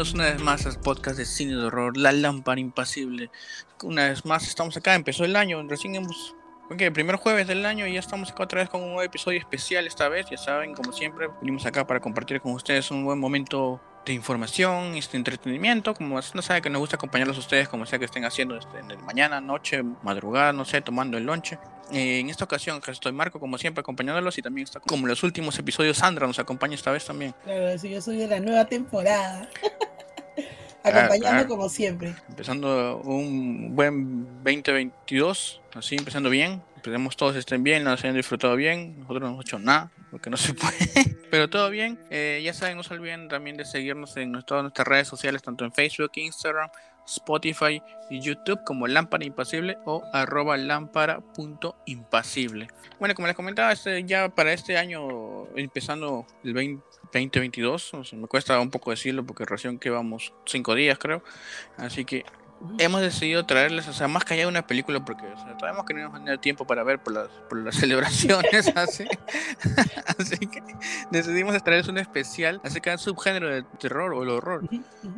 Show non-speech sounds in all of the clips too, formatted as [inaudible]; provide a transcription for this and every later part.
Una vez más al podcast de cine de horror, La Lámpara Impasible. Una vez más estamos acá, empezó el año, recién hemos... Ok, el primer jueves del año y ya estamos acá otra vez con un nuevo episodio especial esta vez, ya saben, como siempre, venimos acá para compartir con ustedes un buen momento de información, este entretenimiento, como no sabe que nos gusta acompañarlos a ustedes, como sea que estén haciendo este, en el mañana, noche, madrugada, no sé, tomando el lonche. Eh, en esta ocasión estoy Marco, como siempre, acompañándolos y también está como los últimos episodios, Sandra nos acompaña esta vez también. Claro, sí, yo soy de la nueva temporada. [laughs] Acompañando como siempre. Empezando un buen 2022, así empezando bien. Esperemos todos estén bien, nos hayan disfrutado bien. Nosotros no hemos hecho nada, porque no se [laughs] puede. Pero todo bien. Eh, ya saben, no se olviden también de seguirnos en todas nuestras redes sociales, tanto en Facebook, Instagram, Spotify y YouTube como Lámpara Impasible o arroba lámpara.impasible. Bueno, como les comentaba, este, ya para este año, empezando el 2022, me cuesta un poco decirlo porque recién que vamos cinco días creo, así que hemos decidido traerles, o sea, más que allá una película, porque o sea, sabemos que no vamos a tener tiempo para ver por las, por las [laughs] celebraciones, así. [laughs] así que decidimos traerles un especial acerca del subgénero del terror o el horror.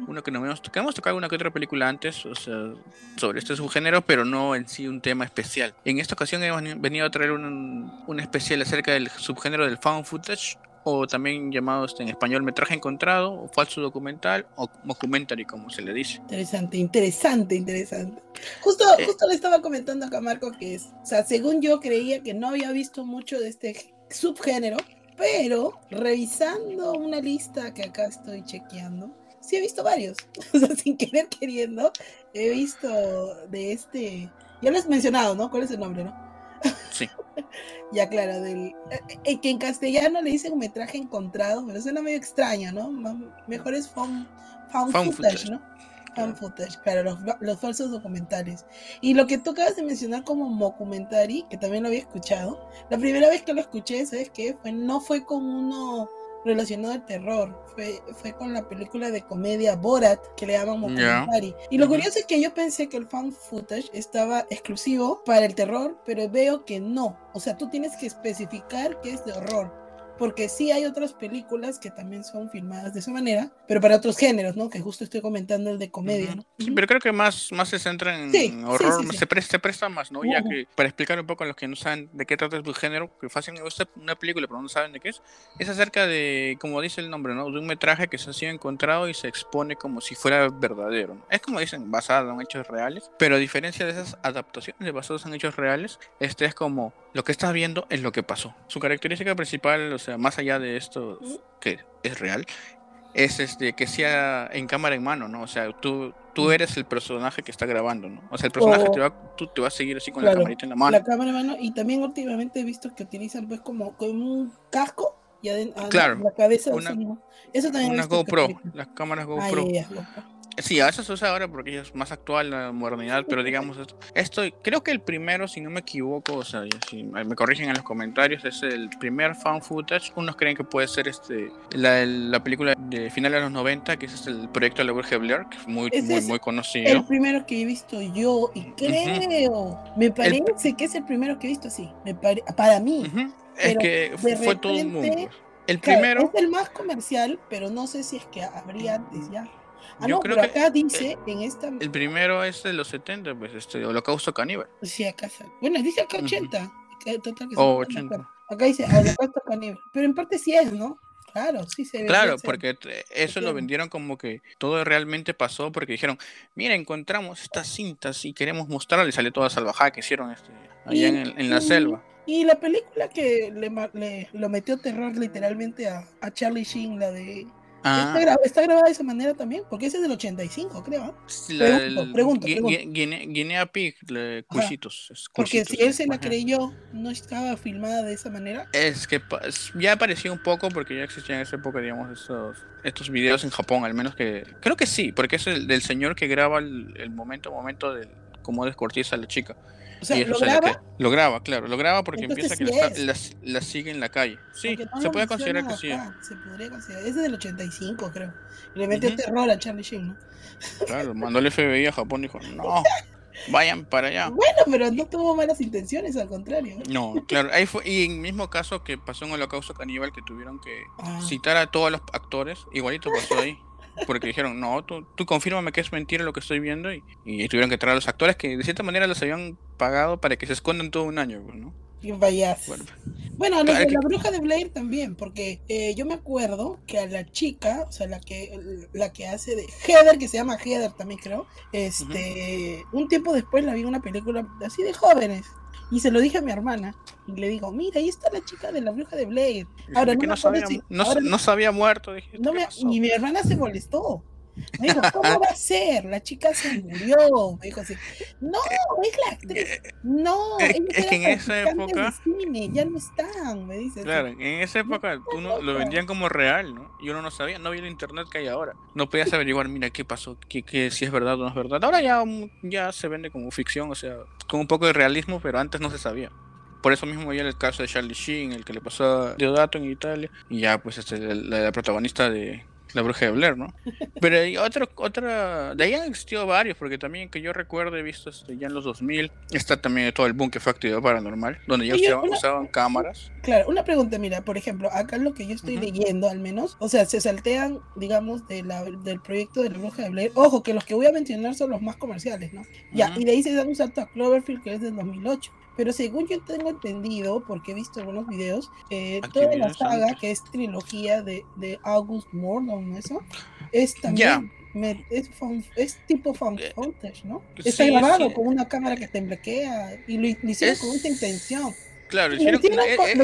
Uno que no hemos tocado, hemos tocado una que otra película antes, o sea, sobre este subgénero, pero no en sí un tema especial. En esta ocasión hemos venido a traer un, un especial acerca del subgénero del found footage o también llamados en español metraje encontrado, o falso documental, o documentary, como se le dice. Interesante, interesante, interesante. Justo, eh. justo le estaba comentando acá a Marco que es, o sea, según yo creía que no había visto mucho de este subgénero, pero revisando una lista que acá estoy chequeando, sí he visto varios, [laughs] o sea, sin querer queriendo, he visto de este, ya lo has mencionado, ¿no? ¿Cuál es el nombre, no? Sí. [laughs] ya, claro, del, eh, eh, que en castellano le dicen metraje encontrado, pero suena medio extraño, ¿no? Mejor es found, footage, ¿no? Found footage, claro, los, falsos documentales. Y lo que tú acabas de mencionar como mockumentary, que también lo había escuchado, la primera vez que lo escuché, ¿sabes qué? Fue, no fue con uno relacionado al terror. Fue, fue con la película de comedia Borat, que le llaman Mockumentary. Y lo curioso es que yo pensé que el fan footage estaba exclusivo para el terror, pero veo que no. O sea, tú tienes que especificar que es de horror porque sí hay otras películas que también son filmadas de esa manera, pero para otros géneros, ¿no? Que justo estoy comentando el de comedia, ¿no? Sí, pero creo que más, más se centra en horror, se, presta, se, presta, más, ¿no? Ya que para explicar un poco a los que no saben de qué trata el género, que fácil me gusta una película pero no saben de qué es, es acerca de, como dice el nombre, ¿no? De un metraje que se ha sido encontrado y se expone como si fuera verdadero, ¿no? Es como dicen, basado en hechos reales, pero a diferencia de esas adaptaciones basadas en hechos reales, este es como lo que estás viendo es lo que pasó. Su característica principal, o sea, más allá de esto que es real, es este que sea en cámara en mano, ¿no? O sea, tú, tú eres el personaje que está grabando, ¿no? O sea, el personaje te va, tú te va a seguir así con la camarita en la mano. La cámara en mano, y también últimamente he visto que utilizan pues como, con un casco y adentro claro, la cabeza una, Eso también una GoPro, las cámaras GoPro. Sí, a veces se usa ahora porque es más actual la modernidad, pero digamos esto, esto, creo que el primero, si no me equivoco, o sea, si me corrigen en los comentarios, es el primer fan footage. Unos creen que puede ser este la, la película de finales de los 90, que es el proyecto de la Virgen Blair, que es muy, muy, muy conocido. El primero que he visto yo, y creo, me parece que es el primero que he visto así, me para mí. Es que fue todo un mundo. El primero. Es el más comercial, pero no sé si es que habría antes ya. Ah, no, pero acá dice en esta. El primero es de los 70, pues, este, Holocausto Caníbal. Sí, acá Bueno, dice acá 80. Total que oh, 80. Acá dice Holocausto Caníbal. Pero en parte sí es, ¿no? Claro, sí se ve. Claro, porque eso lo vendieron como que todo realmente pasó porque dijeron, mira, encontramos estas cintas y queremos mostrarle y salió toda salvajada que hicieron este, allá en, la selva. Y la película que le, le, lo metió terror literalmente a, a Charlie Sheen, la de Ah. ¿Está, grabada de esa manera también? Porque ese es del 85, creo. pregunto, Guinea, Pig, Cuchitos. Porque si él se la creyó, ¿no estaba filmada de esa manera? Es que ya apareció un poco porque ya existían en esa época, digamos, estos, estos videos en Japón, al menos que... Creo que sí, porque es el del señor que graba el, momento momento de cómo descortiza a la chica. O sea, ¿lo graba? lo graba, claro, lo graba porque empieza que la, sigue en la calle. Sí, se puede considerar que sí. Se podría considerar. Es del 85, creo. le metió terror a Charlie Sheen, ¿no? [laughs] Claro, mandó el FBI a Japón y dijo, no, vayan para allá. Bueno, pero no tuvo malas intenciones, al contrario. No, claro, ahí fue, y en el mismo caso que pasó en Holocausto Caníbal, que tuvieron que ah. citar a todos los actores, igualito pasó ahí. Porque dijeron, no, tú, tú confírmame que es mentira lo que estoy viendo y, y tuvieron que traer a los actores que de cierta manera les habían pagado para que se escondan todo un año, pues, ¿no? Y. Bueno, bueno los la bruja de Blair también, porque eh, yo me acuerdo que a la chica, o sea, la que la que hace de Heather, que se llama Heather también creo, este, un tiempo después la vi en una película así de jóvenes. Y se lo dije a mi hermana. Y le digo, mira, ahí está la chica de la bruja de Blair. Ahora, no, no, sabía, no, se había muerto. Dije, no me, y mi hermana se molestó. Me dijo, ¿cómo va a ser? La chica se murió. Me dijo así, no, es la actriz. No, es, que en esa época. Cine, ya no están, me dice. Claro, en esa época uno lo vendían como real, ¿no? Y uno no sabía, no había el internet que hay ahora. No podías averiguar, mira, qué pasó, qué, qué, si es verdad o no es verdad. Ahora ya, ya se vende como ficción, o sea, con un poco de realismo, pero antes no se sabía. Por eso mismo ya el caso de Charlie Sheen, el que le pasó a Deodato en Italia, y ya pues este, la protagonista de, la bruja de Blair, ¿no? [laughs] Pero hay otro, otra. De ahí han existido varios, porque también que yo recuerdo, he visto este, ya en los 2000, está también todo el boom que fue actividad paranormal, donde ya usaban, cámaras. Claro, una pregunta, mira, por ejemplo, acá lo que yo estoy leyendo al menos, o sea, se saltean, digamos, de la, del proyecto de la bruja de Blair. Ojo, que los que voy a mencionar son los más comerciales, ¿no? Ya, y de ahí se dan un salto a Cloverfield, que es del 2008. Pero según yo tengo entendido, porque he visto algunos videos, eh, toda la saga, que es trilogía de, de August Mordon, eso, es también... es, es, tipo fan eh, footage, ¿no? Está grabado con una cámara que temblequea y lo, hicieron con esa intención. Claro, lo hicieron, con,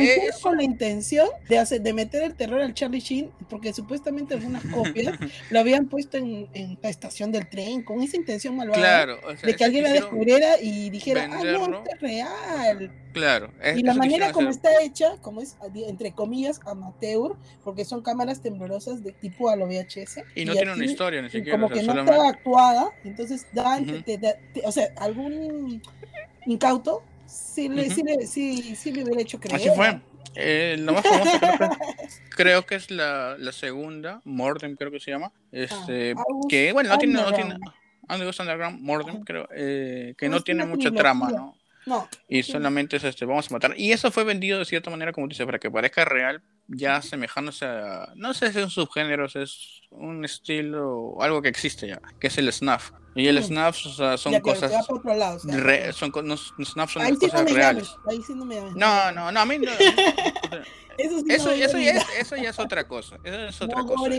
eh, con, la intención de, hacer, de meter el terror al Charlie Sheen, porque supuestamente algunas copias [laughs] lo habían puesto en, en, la estación del tren, con esa intención malvada de que alguien la descubriera y dijera, ah, no, esto es real. Claro. y la manera como está hecha, como es, entre comillas, amateur, porque son cámaras temblorosas de tipo a lo VHS. Y no tiene una historia, ni siquiera. Como que no estaba actuada, entonces da, o sea, algún incauto sí, le, sí, sí, sí, me hubiera hecho creer. Así fue. Eh, lo más famoso [laughs] creo, que es la, la segunda, Morden creo que se llama. Este, ah, que bueno, no tiene, no tiene Underground, Morden, creo, eh, que no tiene mucha trama, ¿no? No. Y solamente es este, vamos a matar. Y eso fue vendido de cierta manera, como dice, para que parezca real, ya semejándose a. No sé si es un subgénero, es un estilo, algo que existe ya, que es el snuff. Y el snuff o sea, son cosas. Lado, re, son, no, snuff son cosas reales. Ahí sí no, me no, no, no, a mí no. [laughs] eso, sí eso, eso, ya es, eso ya es otra cosa. Eso es otra cosa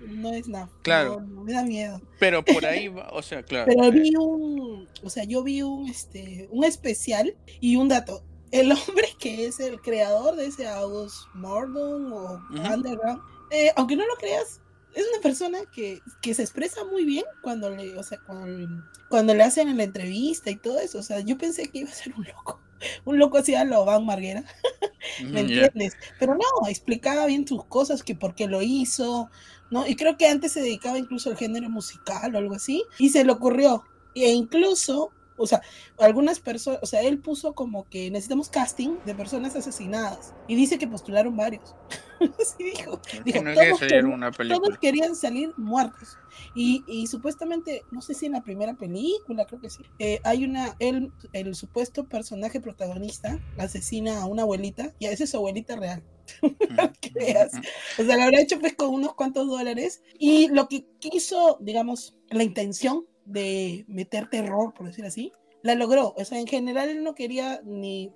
no es nada. Claro. me da miedo. Pero por ahí va, o sea, [laughs] claro. Pero vi un, o sea, yo vi un, este, un especial y un dato. El hombre que es el creador de ese August Mordon o Underground, eh, aunque no lo creas, es una persona que, que, se expresa muy bien cuando le, o sea, cuando, cuando, le hacen la entrevista y todo eso. O sea, yo pensé que iba a ser un loco. [laughs] Un loco así a lo Van Marguera. [laughs] ¿Me entiendes? Pero no, explicaba bien sus cosas, que por qué lo hizo, ¿no? Y creo que antes se dedicaba incluso al género musical o algo así, y se le ocurrió. E incluso, o sea, algunas personas, o sea, él puso como que necesitamos casting de personas asesinadas, y dice que postularon varios. [laughs] Así dijo. dijo todos, querían, todos, querían salir muertos. Y, y, supuestamente, no sé si en la primera película, creo que sí, eh, hay una, él, el supuesto personaje protagonista asesina a una abuelita, y a esa es su abuelita real. [laughs] O sea, lo habrá hecho pues con unos cuantos dólares. Y lo que quiso, digamos, la intención de meter terror, por decir así, la logró. O sea, en general él no quería ni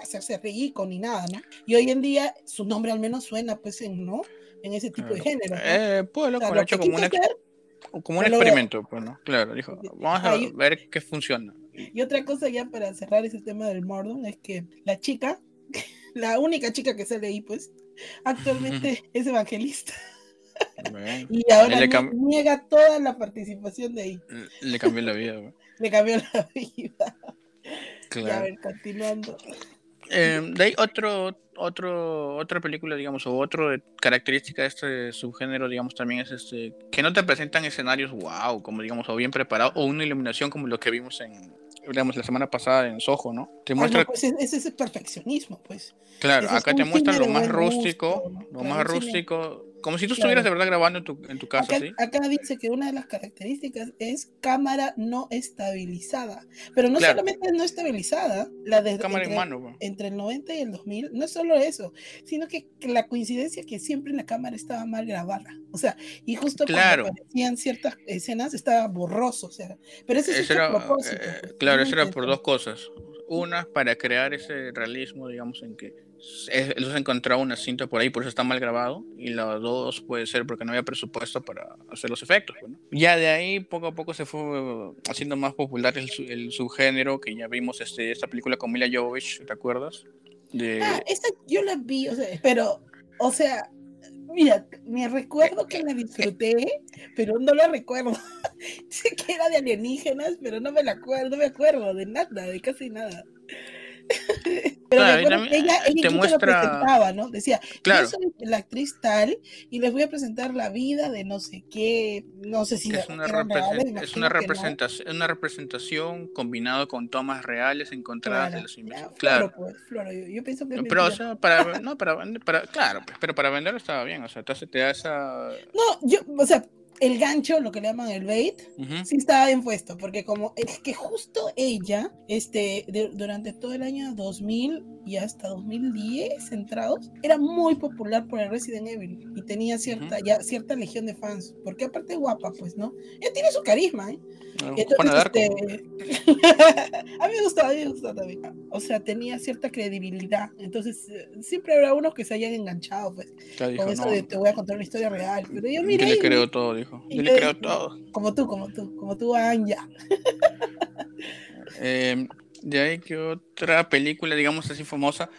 hacerse rico ni nada, ¿no? Y hoy en día su nombre al menos suena pues en, ¿no? En ese tipo de género. Eh, pues lo, ha hecho como, un, como un experimento, pues, ¿no? Claro, dijo, vamos a ver qué funciona. Y otra cosa ya para cerrar ese tema del Mordon es que la chica [laughs] la única chica que sale ahí, pues, actualmente [laughs] es evangelista. Y ahora niega toda la participación de ahí. Le cambió la vida. Le cambió la vida. Claro. Y a ver, continuando. Eh, de ahí otro, otro, otra película, digamos, o otra característica de este subgénero, digamos, también es este, que no te presentan escenarios wow, como digamos, o bien preparados, o una iluminación como lo que vimos en, digamos, la semana pasada en Soho, ¿no? Te ah, muestra... pues ese es el perfeccionismo, pues. Claro, acá te muestran lo más rústico, lo más rústico, como si tú estuvieras de verdad grabando en tu, en tu casa. Acá, acá, dice que una de las características es cámara no estabilizada. Pero no solamente no estabilizada, la de cámara entre, en mano. entre el 90 y el 2000, no es solo eso, sino que la coincidencia que siempre la cámara estaba mal grabada. O sea, y justo claro. cuando aparecían ciertas escenas estaba borroso. O sea, pero ese es era, propósito. Eh, pues, claro, eso era por dos cosas. Una, para crear ese realismo, digamos, en que ellos encontrado una cinta por ahí, por eso está mal grabado. Y la dos puede ser porque no había presupuesto para hacer los efectos. Pues, ¿no? Ya de ahí, poco a poco, se fue haciendo más popular el, el subgénero, que ya vimos este, esta película con Mila Jovovich, ¿te acuerdas? De... Ah, esta yo la vi, o sea, pero, o sea, Mira, me recuerdo que la disfruté, pero no la recuerdo. [laughs] sé que era de alienígenas, pero no me la acuerdo, no me acuerdo de nada, de casi nada. [laughs] Pero claro, ella, ella te muestra... lo presentaba, ¿no? Decía, claro. yo soy la actriz tal y les voy a presentar la vida de no sé qué, no sé si es una, represent es una representación, no. una representación combinado con tomas reales encontradas claro, de los imágenes. Claro, pues, Floro, yo, yo, pienso que pero o sea, para, no, para, para, claro, pues, pero para venderlo estaba bien, o sea, entonces te da esa No, yo, o sea, el gancho, lo que le llaman el bait, uh -huh. sí estaba bien puesto, porque como es que justo ella, este, de, durante todo el año 2000 y hasta 2010 entrados, era muy popular por el Resident Evil y tenía cierta, uh -huh. ya, cierta legión de fans, porque aparte guapa, pues, ¿no? Ella tiene su carisma, ¿eh? Entonces, este... [laughs] a mí me gustaba, a mí me gustaba también. O sea, tenía cierta credibilidad. Entonces, siempre habrá unos que se hayan enganchado, pues, dijo, con eso no. de te voy a contar una historia real. Pero yo, mira, yo le creo todo, dijo. Yo, yo le creo todo. Como tú, como tú, como tú, Anja. [laughs] eh, de ahí que otra película, digamos así famosa,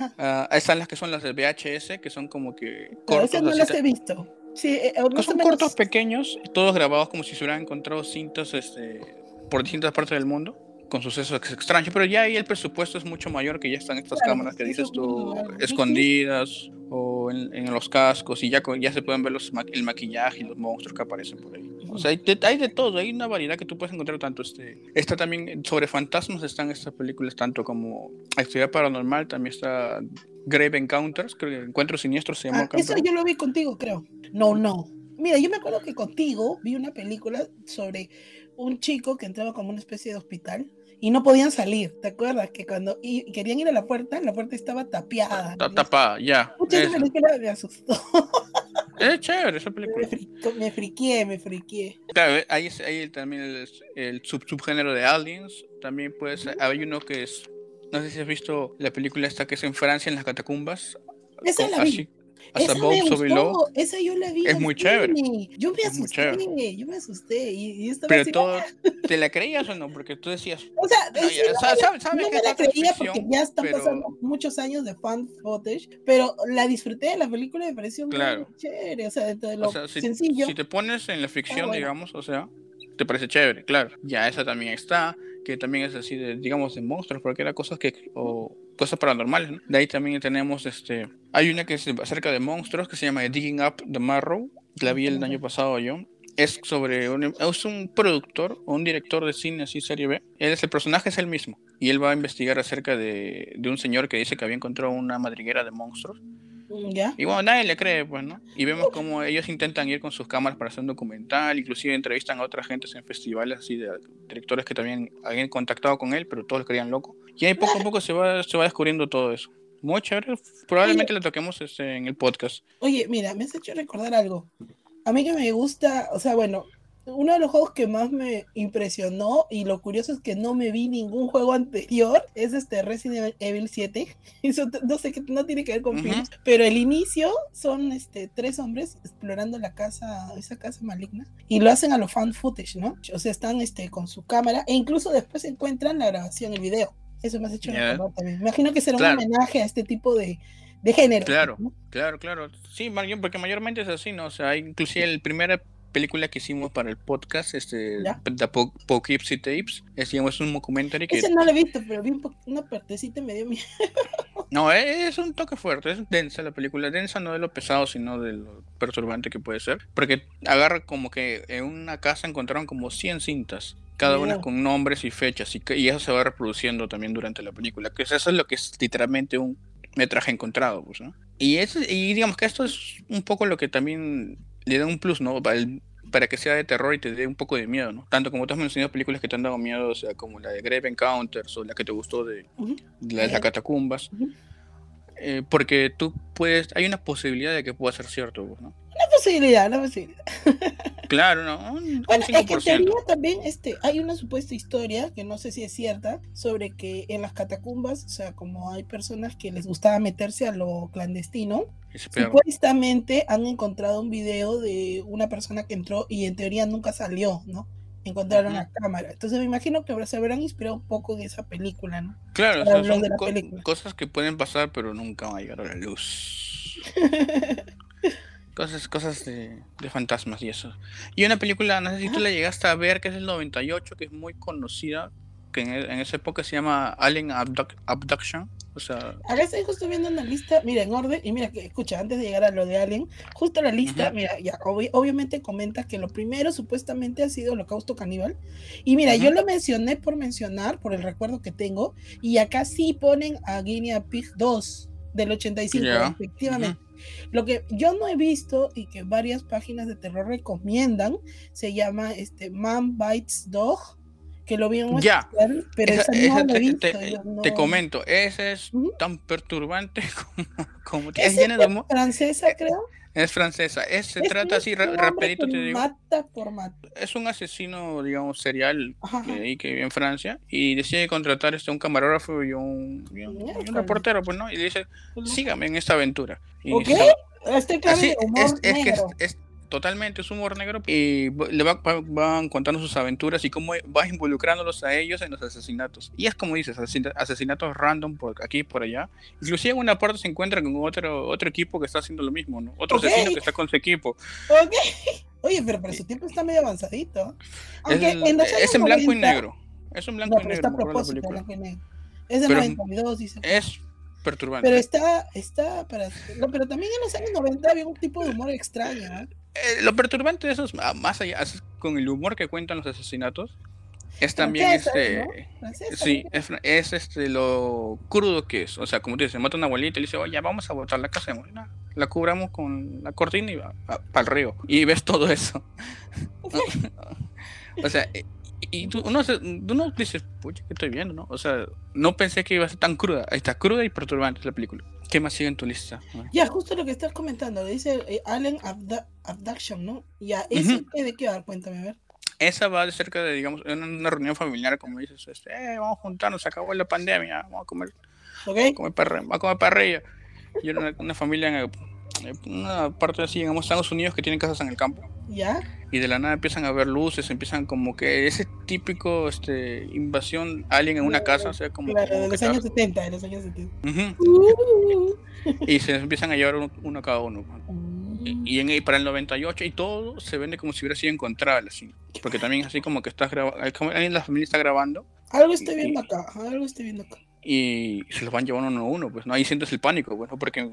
uh, están las que son las de VHS, que son como que cortos. Esas no las he visto. Sí, eh, no son menos... cortos pequeños, todos grabados como si se hubieran encontrado cintas este, por distintas partes del mundo, con sucesos extraños, pero ya ahí el presupuesto es mucho mayor, que ya están estas claro, cámaras que dices tú, escondidas o en, en, los cascos, y ya, ya se pueden ver los, el maquillaje y los monstruos que aparecen por ahí. O sea, hay de, hay de todo, hay una variedad que tú puedes encontrar tanto. Este, está también sobre fantasmas, están estas películas, tanto como Actividad Paranormal, también está Grave Encounters, creo que Encuentros Siniestros se llama. Ah, eso yo lo vi contigo, creo. No, no. Mira, yo me acuerdo que contigo vi una película sobre un chico que entraba como una especie de hospital y no podían salir. ¿Te acuerdas? Que cuando y querían ir a la puerta, la puerta estaba tapiada. Está tapada, ya. Mucha película me asustó. [laughs] Es chévere esa película. Me, friqué, me friqué. Claro, hay, hay también el, el sub, subgénero de Aliens. También pues hay uno que es. No sé si has visto la película esta que es en Francia, en las catacumbas. Esa la vi. Hasta me gustó, esa yo la vi. Es muy chévere. Yo me asusté, yo me asusté. Y, y Pero todo, [laughs] ¿te la creías o no? Porque tú decías. O sea, no, sí, ya, no, sabes, sabes, sabes no que me la creía porque ya están pero... pasando muchos años de fan footage, pero la disfruté de la película me pareció claro. muy chévere. O sea, dentro de lo o sea, si, sencillo. Si te pones en la ficción, ah, bueno. digamos, o sea, te parece chévere, claro. Ya esa también está, que también es así de, digamos, de monstruos, porque era cosas que. O, cosas paranormales, ¿no? De ahí también tenemos este. Hay una que es acerca de monstruos que se llama Digging Up the Marrow. La vi el año pasado yo. Es sobre un, es un productor o un director de cine así serie B. Él es el personaje es el mismo y él va a investigar acerca de, de un señor que dice que había encontrado una madriguera de monstruos. ¿Ya? Y bueno, nadie le cree, pues, ¿no? Y vemos como ellos intentan ir con sus cámaras para hacer un documental, inclusive entrevistan a otras gentes en festivales así de directores que también habían contactado con él, pero todos lo creían loco. Y ahí poco a poco se va, se va descubriendo todo eso. Muy chévere, probablemente lo toquemos este, en el podcast. Oye, mira, me has hecho recordar algo. A mí que me gusta, o sea, bueno, uno de los juegos que más me impresionó y lo curioso es que no me vi ningún juego anterior es este Resident Evil 7 [laughs] eso no sé qué no tiene que ver con uh -huh. pero el inicio son este tres hombres explorando la casa esa casa maligna y lo hacen a lo fan footage no o sea están este con su cámara e incluso después encuentran la grabación el video eso me has hecho yeah. también imagino que será claro. un homenaje a este tipo de de género. Claro, ¿no? claro, claro. Sí, porque mayormente es así, ¿no? O sea, inclusive el primer película que hicimos para el podcast, este, The Poughkeepsie Tapes, es, un documentary que... Ese no lo he visto, pero vi un una partecita y me dio miedo. [laughs] no, es un toque fuerte, es densa la película, densa no de lo pesado, sino de lo perturbante que puede ser, porque agarra como que en una casa encontraron como 100 cintas, cada una con nombres y fechas, y, y eso se va reproduciendo también durante la película, que eso es lo que es literalmente un metraje encontrado, pues, ¿no? Y, eso, y digamos que esto es un poco lo que también le da un plus, ¿no? Para, para que sea de terror y te dé un poco de miedo, ¿no? Tanto como tú has mencionado películas que te han dado miedo, o sea, como la de Grave Encounters o la que te gustó de, las catacumbas. Eh, porque tú puedes, hay una posibilidad de que pueda ser cierto, ¿no? Una posibilidad, una posibilidad. [laughs] Claro, no. bueno, es que teoría también este, hay una supuesta historia, que no sé si es cierta, sobre que en las catacumbas, o sea, como hay personas que les gustaba meterse a lo clandestino, supuestamente han encontrado un video de una persona que entró y en teoría nunca salió, ¿no? encontraron la cámara. Entonces me imagino que se habrán inspirado un poco en esa película, ¿no? Claro, son cosas que pueden pasar, pero nunca van a llegar a la luz. [laughs] cosas cosas de, fantasmas y eso. Y una película, no sé si tú la llegaste a ver, que es el 98, que es muy conocida, que en, en esa época se llama Alien Abduction. O sea. Acá estoy justo viendo una lista, mira, en orden, y mira que, escucha, antes de llegar a lo de Alien, justo la lista, mira, ya, obviamente comenta que lo primero supuestamente ha sido Holocausto Caníbal. Y mira, yo lo mencioné por mencionar, por el recuerdo que tengo, y acá sí ponen a Guinea Pig 2 del 85, efectivamente. Lo que yo no he visto y que varias páginas de terror recomiendan se llama este Man Bites Dog que lo vi ya. pero te, comento, ese es tan perturbante [laughs] como, como es, francesa, creo. Es francesa, es, se trata así, rapidito te digo. Mata por mata. Es un asesino, digamos, serial que, que vive en Francia y decide contratar este, un camarógrafo y un, reportero, pues, ¿no? Y dice, sígame en esta aventura. Y Este así, es, es, que es, totalmente, es humor negro y le van contando sus aventuras y cómo va involucrándolos a ellos en los asesinatos. Y es como dices, asesinatos random por aquí y por allá. Inclusive en una parte se encuentran con otro, otro equipo que está haciendo lo mismo, ¿no? Otro asesino que está con su equipo. [laughs] Oye, pero para su tiempo está medio avanzadito. es, en, blanco y negro. Es en blanco y negro. Es de 92, dice. Es perturbante. Pero está, está para... No, pero también en los años 90 había un tipo de humor extraño, ¿eh? Eh, lo perturbante de eso es, ah, más allá, con el humor que cuentan los asesinatos, es también este. Sí, es, este lo crudo que es. O sea, como te dice, mata a una abuelita y le dice, oye, vamos a botar la casa. La cubramos con la cortina y va para el río. Y ves todo eso. [laughs] o sea, y tú no, tú no dices, pucha, ¿qué estoy viendo? ¿no? O sea, no pensé que iba a ser tan cruda. Ahí está, cruda y perturbante la película. ¿Qué más sigue en tu lista? Ya, justo lo que estás comentando, dice eh, Allen Abduction, ¿no? Ya, ¿eso de qué va? Cuéntame, a ver. Esa va de cerca de, digamos, una reunión familiar, como dices, este, eh, vamos a juntarnos, acabó la pandemia, vamos a comer, okay. a comer, vamos a comer parrilla. Y una, una familia en, una parte así en Estados Unidos que tienen casas en el campo. ¿Ya? Y de la nada empiezan a ver luces, empiezan como que ese típico este, invasión alien en una casa, o sea, como. Claro, de los años 70, de los años 70. Y se empiezan a llevar uno, a cada uno. Y, en, para el 98 y todo se vende como si hubiera sido encontrado así. Porque también así como que estás grabando, la familia está grabando. Algo estoy viendo acá, algo estoy viendo acá. Y se los van llevando uno a uno, pues, ¿no? Ahí sientes el pánico, bueno, porque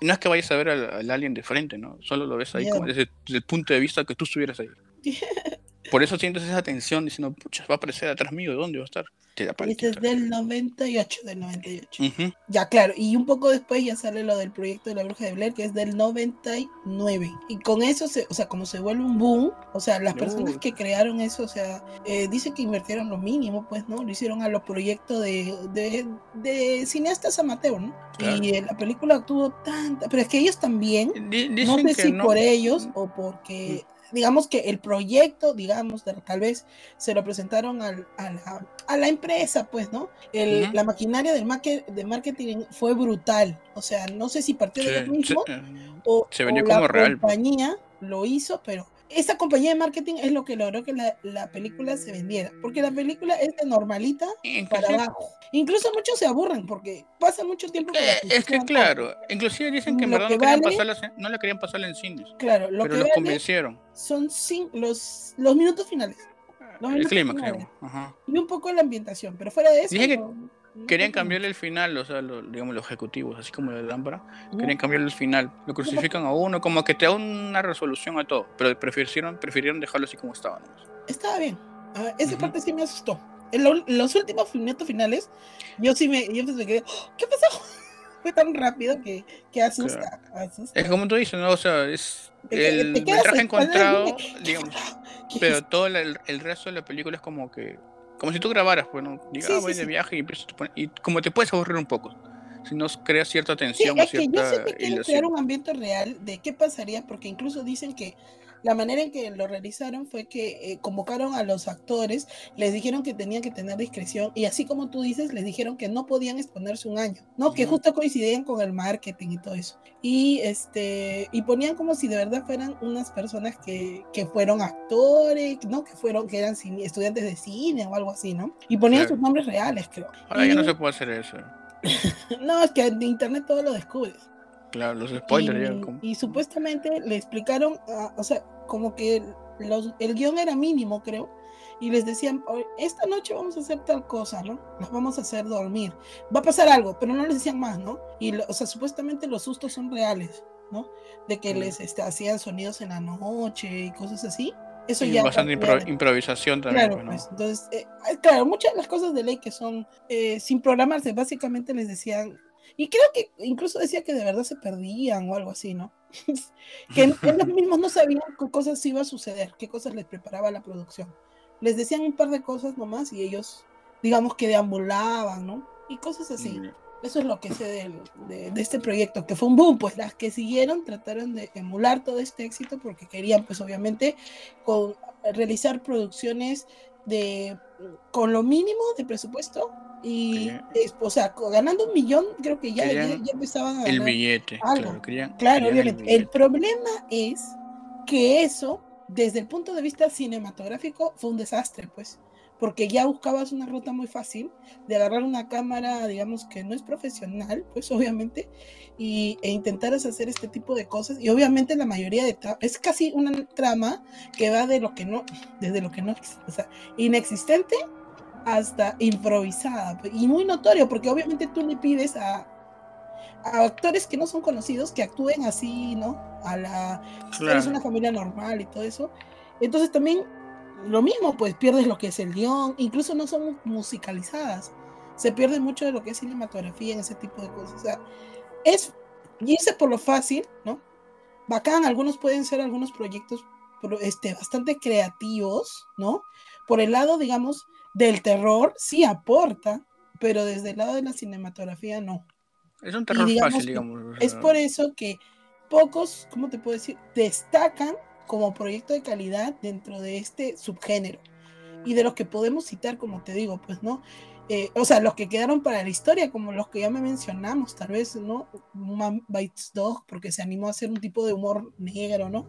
no es que vayas a ver al, alien de frente, ¿no? Solo lo ves ahí como desde, el punto de vista que tú estuvieras ahí. [laughs] Por eso sientes esa tensión diciendo, pucha, va a aparecer atrás mío, ¿dónde va a estar? Este es del 98, del 98. Ya, claro, y un poco después ya sale lo del proyecto de la bruja de Blair, que es del 99. Y con eso, se, o sea, como se vuelve un boom, o sea, las personas que crearon eso, o sea, eh, dicen que invirtieron lo mínimo, pues, ¿no? Lo hicieron a los proyectos de, de, de cineastas amateur, ¿no? Y la película tuvo tanta, pero es que ellos también, no sé si por ellos o porque digamos que el proyecto, digamos, de, tal vez se lo presentaron al, a, la, a, la, empresa, pues, ¿no? El, La maquinaria del de marketing fue brutal. O sea, no sé si partió de lo mismo eh, o, se vendió como la compañía lo hizo, pero esa compañía de marketing es lo que logró que la, la, película se vendiera, porque la película es de normalita para abajo. Incluso muchos se aburren porque pasa mucho tiempo. Eh, es que claro, inclusive dicen que en verdad no, querían pasarla, no la querían pasar en cines. Claro, lo pero que los convencieron. Son sin, los, los minutos finales. el clima, creo. Y un poco la ambientación, pero fuera de eso. Querían cambiarle el final, o sea, digamos, los ejecutivos, así como la lámpara, querían cambiarle el final. Lo crucifican a uno, como que te da una resolución a todo, pero prefirieron, prefirieron dejarlo así como estaba. Estaba bien. Ah, esa parte sí me asustó. En los últimos minutos finales, yo sí me, yo me quedé, ¡Oh! ¿qué pasó? [laughs] fue tan rápido que, que asusta, Es como tú dices, ¿no? O sea, es el metraje encontrado, [laughs] digamos, pero todo el, el, resto de la película es como que, como si tú grabaras, pues, ¿no? Digas, ah, voy de viaje y, y como te puedes aburrir un poco si no crea cierta tensión es que yo sé que quieren crear un ambiente real de qué pasaría, porque incluso dicen que la manera en que lo realizaron fue que eh, convocaron a los actores, les dijeron que tenían que tener discreción y así como tú dices, les dijeron que no podían exponerse un año, ¿no? Que justo coincidían con el marketing y todo eso. Y este y ponían como si de verdad fueran unas personas que, que fueron actores, ¿no? Que fueron que eran estudiantes de cine o algo así, ¿no? Y ponían sus nombres reales, creo. Ahora ya no se puede hacer eso. [laughs] no, es que en internet todo lo descubres. Claro, los spoilers. Y, supuestamente le explicaron, ah, o sea, como que los, el guion era mínimo, creo, y les decían, esta noche vamos a hacer tal cosa, ¿no? Las vamos a hacer dormir. Va a pasar algo, pero no les decían más, ¿no? Y, o sea, supuestamente los sustos son reales, ¿no? De que les este, hacían sonidos en la noche y cosas así. Eso ya. Bastante improvisación también. Claro, pues, entonces, eh, claro, muchas de las cosas de ley que son eh, sin programarse, básicamente les decían y creo que incluso decía que de verdad se perdían o algo así, ¿no? [laughs] que [laughs] ellos mismos no sabían qué cosas iba a suceder, qué cosas les preparaba la producción. Les decían un par de cosas nomás y ellos, digamos que deambulaban, ¿no? Y cosas así. Mm. Eso es lo que sé de, de, este proyecto, que fue un boom, pues las que siguieron trataron de emular todo este éxito porque querían, pues obviamente, con, realizar producciones de, con lo mínimo de presupuesto y, o sea, ganando un millón, creo que ya, ya, empezaban a ganar El billete, claro, claro obviamente. El, problema es que eso, desde el punto de vista cinematográfico, fue un desastre, pues. Porque ya buscabas una ruta muy fácil de agarrar una cámara, digamos que no es profesional, pues obviamente, y, e intentaras hacer este tipo de cosas. Y obviamente la mayoría de es casi una trama que va de lo que no, desde lo que no, o sea, inexistente hasta improvisada y muy notorio, porque obviamente tú le pides a, actores que no son conocidos que actúen así, ¿no? A la. es una familia normal y todo eso. Entonces también lo mismo, pues pierdes lo que es el guion, incluso no son musicalizadas. Se pierde mucho de lo que es cinematografía en ese tipo de cosas. O sea, es irse por lo fácil, ¿no? Bacán, algunos pueden ser algunos proyectos este, bastante creativos, ¿no? Por el lado, digamos, del terror sí aporta, pero desde el lado de la cinematografía no. Es un terror fácil, digamos. Es por eso que pocos, ¿cómo te puedo decir? Destacan como proyecto de calidad dentro de este subgénero. Y de los que podemos citar, como te digo, pues no. Eh, o sea, los que quedaron para la historia, como los que ya me mencionamos, tal vez, ¿no? Man Bites Dog, porque se animó a hacer un tipo de humor negro, ¿no?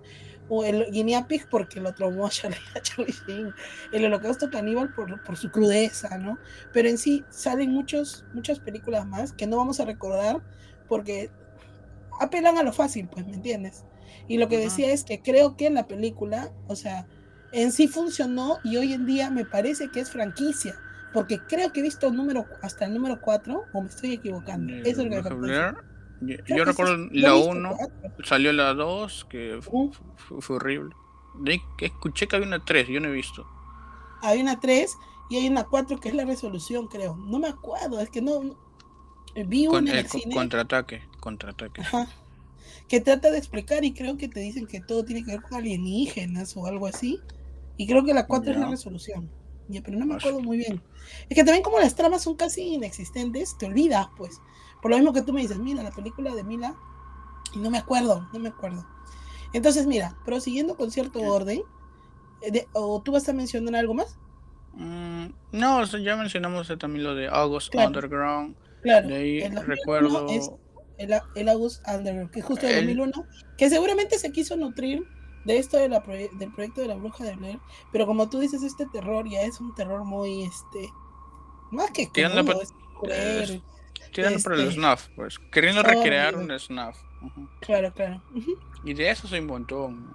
o el Guinea Pig porque lo traumó a Charlie, [laughs] el Holocausto Caníbal por, por, su crudeza, ¿no? Pero en sí salen muchos, muchas películas más que no vamos a recordar porque apelan a lo fácil, pues, ¿me entiendes? Y lo que decía es que creo que en la película, o sea, en sí funcionó y hoy en día me parece que es franquicia, porque creo que he visto el número, hasta el número 4, o me estoy equivocando. Eso es lo que me yo, recuerdo la 1, salió la 2, que fue, horrible. escuché que había una 3, yo no he visto. Hay una 3 y hay una 4 que es la resolución, creo. No me acuerdo, es que no. Vi una en el cine. Contraataque, contraataque. Ajá. Que trata de explicar y creo que te dicen que todo tiene que ver con alienígenas o algo así. Y creo que la 4 es la resolución. Ya, pero no me acuerdo muy bien. Es que también como las tramas son casi inexistentes, te olvidas, pues. Por lo mismo que tú me dices, mira, la película de Mila, y no me acuerdo, no me acuerdo. Entonces, mira, prosiguiendo con cierto orden, eh, ¿o tú vas a mencionar algo más? Mm, no, ya mencionamos también lo de August Underground. Claro, de ahí recuerdo. el, August Underground, que es justo de 2001, que seguramente se quiso nutrir de esto de la del proyecto de la bruja de Blair, pero como tú dices, este terror ya es un terror muy, este, más que Tirando por el este, snuff, pues. Queriendo recrear un snuff. Claro, claro. Y de eso soy un montón.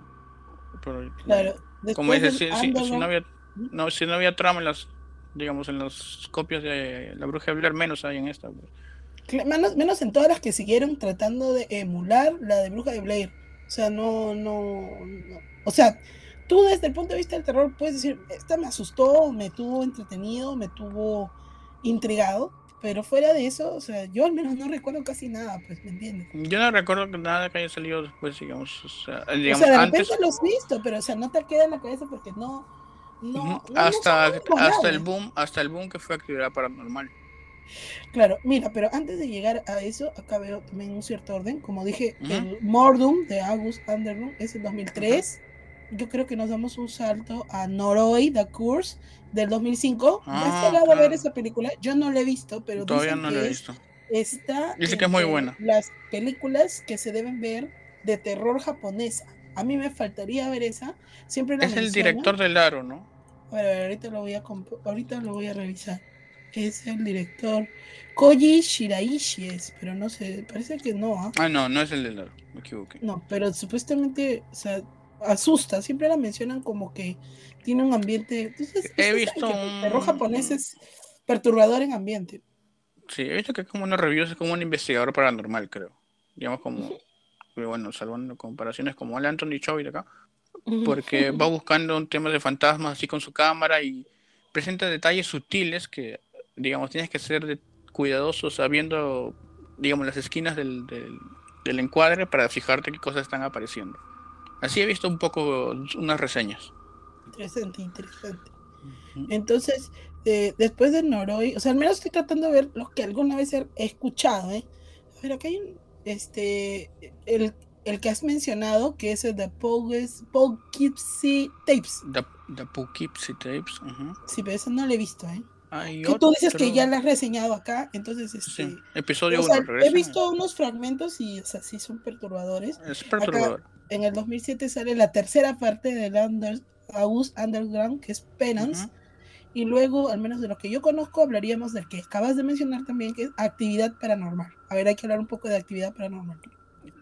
claro. Como dices, si, no había, no, si no había trama en las, digamos, en las copias de La Bruja de Blair, menos hay en esta. Pues. Menos, menos en todas las que siguieron tratando de emular la de Bruja de Blair. O sea, no, no, no. O sea, tú desde el punto de vista del terror puedes decir, esta me asustó, me tuvo entretenido, me tuvo intrigado Pero fuera de eso, o sea, yo al menos no recuerdo casi nada, pues, ¿me entiendes? Yo no recuerdo nada que haya salido después, digamos. O sea, digamos, o sea de antes, repente lo has visto, pero o sea, no te queda en la cabeza porque no. no, ujú, no hasta, hasta el boom, hasta el boom que fue actividad paranormal. Claro, mira, pero antes de llegar a eso, acá veo también un cierto orden. Como dije, Ujú. el Mordum de August Underground es el 2003. Yo creo que nos damos un salto a Noroi, The Curse, del 2005. ¿Ya has Ah, llegado a ver claro. esa película? Yo no la he visto, pero Todavía dicen no lo he visto. está Dice que es muy buena. las películas que se deben ver de terror japonesa. A mí me faltaría ver esa. Siempre la Es el director del Aro, ¿no? A ver, a ver, ahorita lo voy a ahorita lo voy a revisar. Es el director Koji Shiraishi es, pero no sé, parece que no, ¿ah? Ah, no, no es el del Aro, me equivoqué. No, pero supuestamente, o sea, asusta, siempre la mencionan como que tiene un ambiente. Entonces, He visto el un- japonés es perturbador en ambiente. Sí, he visto que es como una review, es como un investigador paranormal, creo. Digamos como, pero bueno, salvando comparaciones como el Anthony Chow de acá, porque va buscando un tema de fantasmas así con su cámara y presenta detalles sutiles que, digamos, tienes que ser de- cuidadoso sabiendo, digamos, las esquinas del, del, del encuadre para fijarte qué cosas están apareciendo. Así he visto un poco unas reseñas. Interesante, interesante. Entonces, eh, después de Noroi, o sea, al menos estoy tratando de ver lo que alguna vez he escuchado, ¿eh? Ver, acá hay un, este, el, el que has mencionado, que es el de Poughkeepsie Tapes. The, the Poughkeepsie Tapes. Sí, pero ese no lo he visto, ¿eh? Hay Que tú dices que ya lo has reseñado acá, entonces, este, Sí, episodio o sea, 1. he visto unos fragmentos y, o sea, sí son perturbadores. Es perturbador. En el 2007 sale la tercera parte del Under, August Underground, que es Penance. Ujú. Y luego, al menos de lo que yo conozco, hablaríamos del que acabas de mencionar también, que es actividad paranormal. A ver, hay que hablar un poco de actividad paranormal.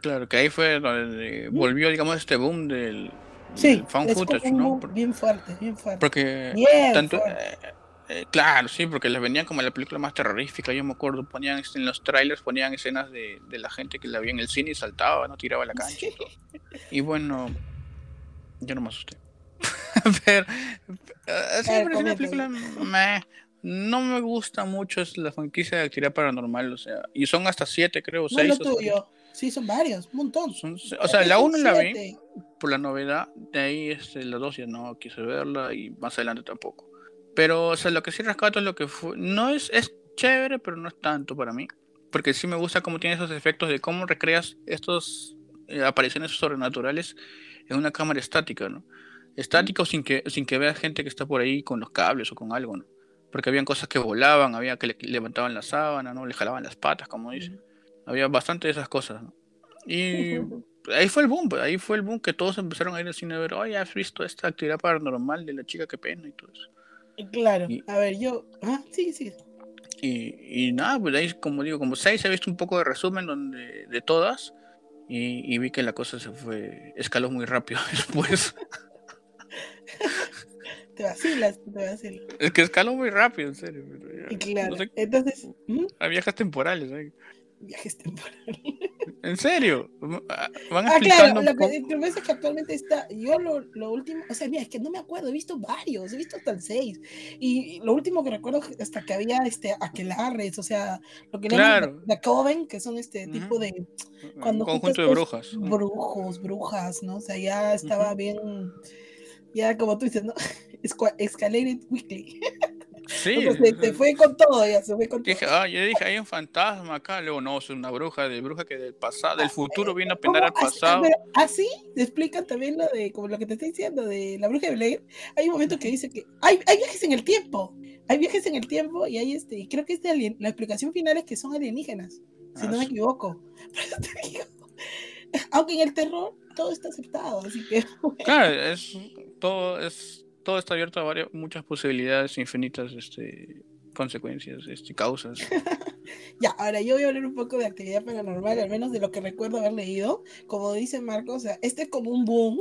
Claro, que ahí fue donde volvió, digamos, este boom del, Sí, del es footage, ¿no? bien fuerte, bien fuerte. Porque Bien tanto, fuerte. eh, eh, claro, sí, porque les vendían como la película más terrorífica, yo me acuerdo, ponían en los trailers, ponían escenas de, de la gente que la veía en el cine y saltaba, no tiraba la cancha. Sí. y. Y bueno, yo no me asusté. [laughs] Pero, eh, sí, A ver, pero es una película, [laughs] meh, no me gusta mucho es la franquicia de actividad paranormal, o sea, y son hasta siete, creo, No seis. lo o tuyo. Sí, son varios, un montón. Son- o sea, la 1 la vi por la novedad, de ahí este, la 2 ya no quise verla y más adelante tampoco. Pero, o sea, lo que sí rescato es lo que fue. No es, es chévere, pero no es tanto para mí. Porque sí me gusta cómo tiene esos efectos de cómo recreas estos eh, apariciones sobrenaturales en una cámara estática, ¿no? Estática o sin que, sin que veas gente que está por ahí con los cables o con algo, ¿no? Porque habían cosas que volaban, había que le levantaban la sábana, ¿no? Le jalaban las patas, como dicen. Había bastante de esas cosas, ¿no? Y ahí fue el boom, pues, ahí fue el boom que todos empezaron a ir al cine a ver, oye, ¿has visto esta actividad paranormal de la chica que pena y todo eso? Claro. Y- A ver, yo. Ah, sí, sí. Y, y nada, pues ahí, como digo, como seis he visto un poco de resumen donde, de todas y, y vi que la cosa se fue, escaló muy rápido [laughs] después. Te vacilas, te vacilas. es que escaló muy rápido, en serio. claro. no sé, Entonces, ¿mm? a viajes temporales, ¿eh? Viajes temporales. En serio, ah, van Ah, claro, lo que, lo que pasa es que actualmente está, yo lo, lo último, o sea, mira, es que no me acuerdo, he visto varios, he visto hasta el 6, y lo último que recuerdo hasta que había este aquelarres, o sea, lo que le Claro. de Coven, que son este tipo de un cuando conjunto de brujas. brujos, brujas, ¿no? O sea, ya estaba bien, ya como tú dices, ¿no? [laughs] Escalated Weekly. [laughs] Sí, se, fue con todo, ya se fue con todo. Ah, yo dije, hay un fantasma acá. Luego, no, es una bruja, de bruja que del pasado, del futuro viene a penar al. Así- pasado. pero así te explican también lo de, como lo que te estoy diciendo, de la bruja de Blair. Hay un momento que dice que hay, hay viajes en el tiempo. Hay viajes en el tiempo y hay este, y creo que este alien- la explicación final es que son alienígenas, si Ah, no me sí. equivoco. [laughs] Por eso te digo. Aunque en el terror todo está aceptado, así que [laughs] Claro, es todo, es, todo está abierto a varias, muchas posibilidades infinitas, este, consecuencias, este, causas. [laughs] Ya, ahora yo voy a hablar un poco de actividad paranormal, al menos de lo que recuerdo haber leído. Como dice Marcos, o sea, este es como un boom,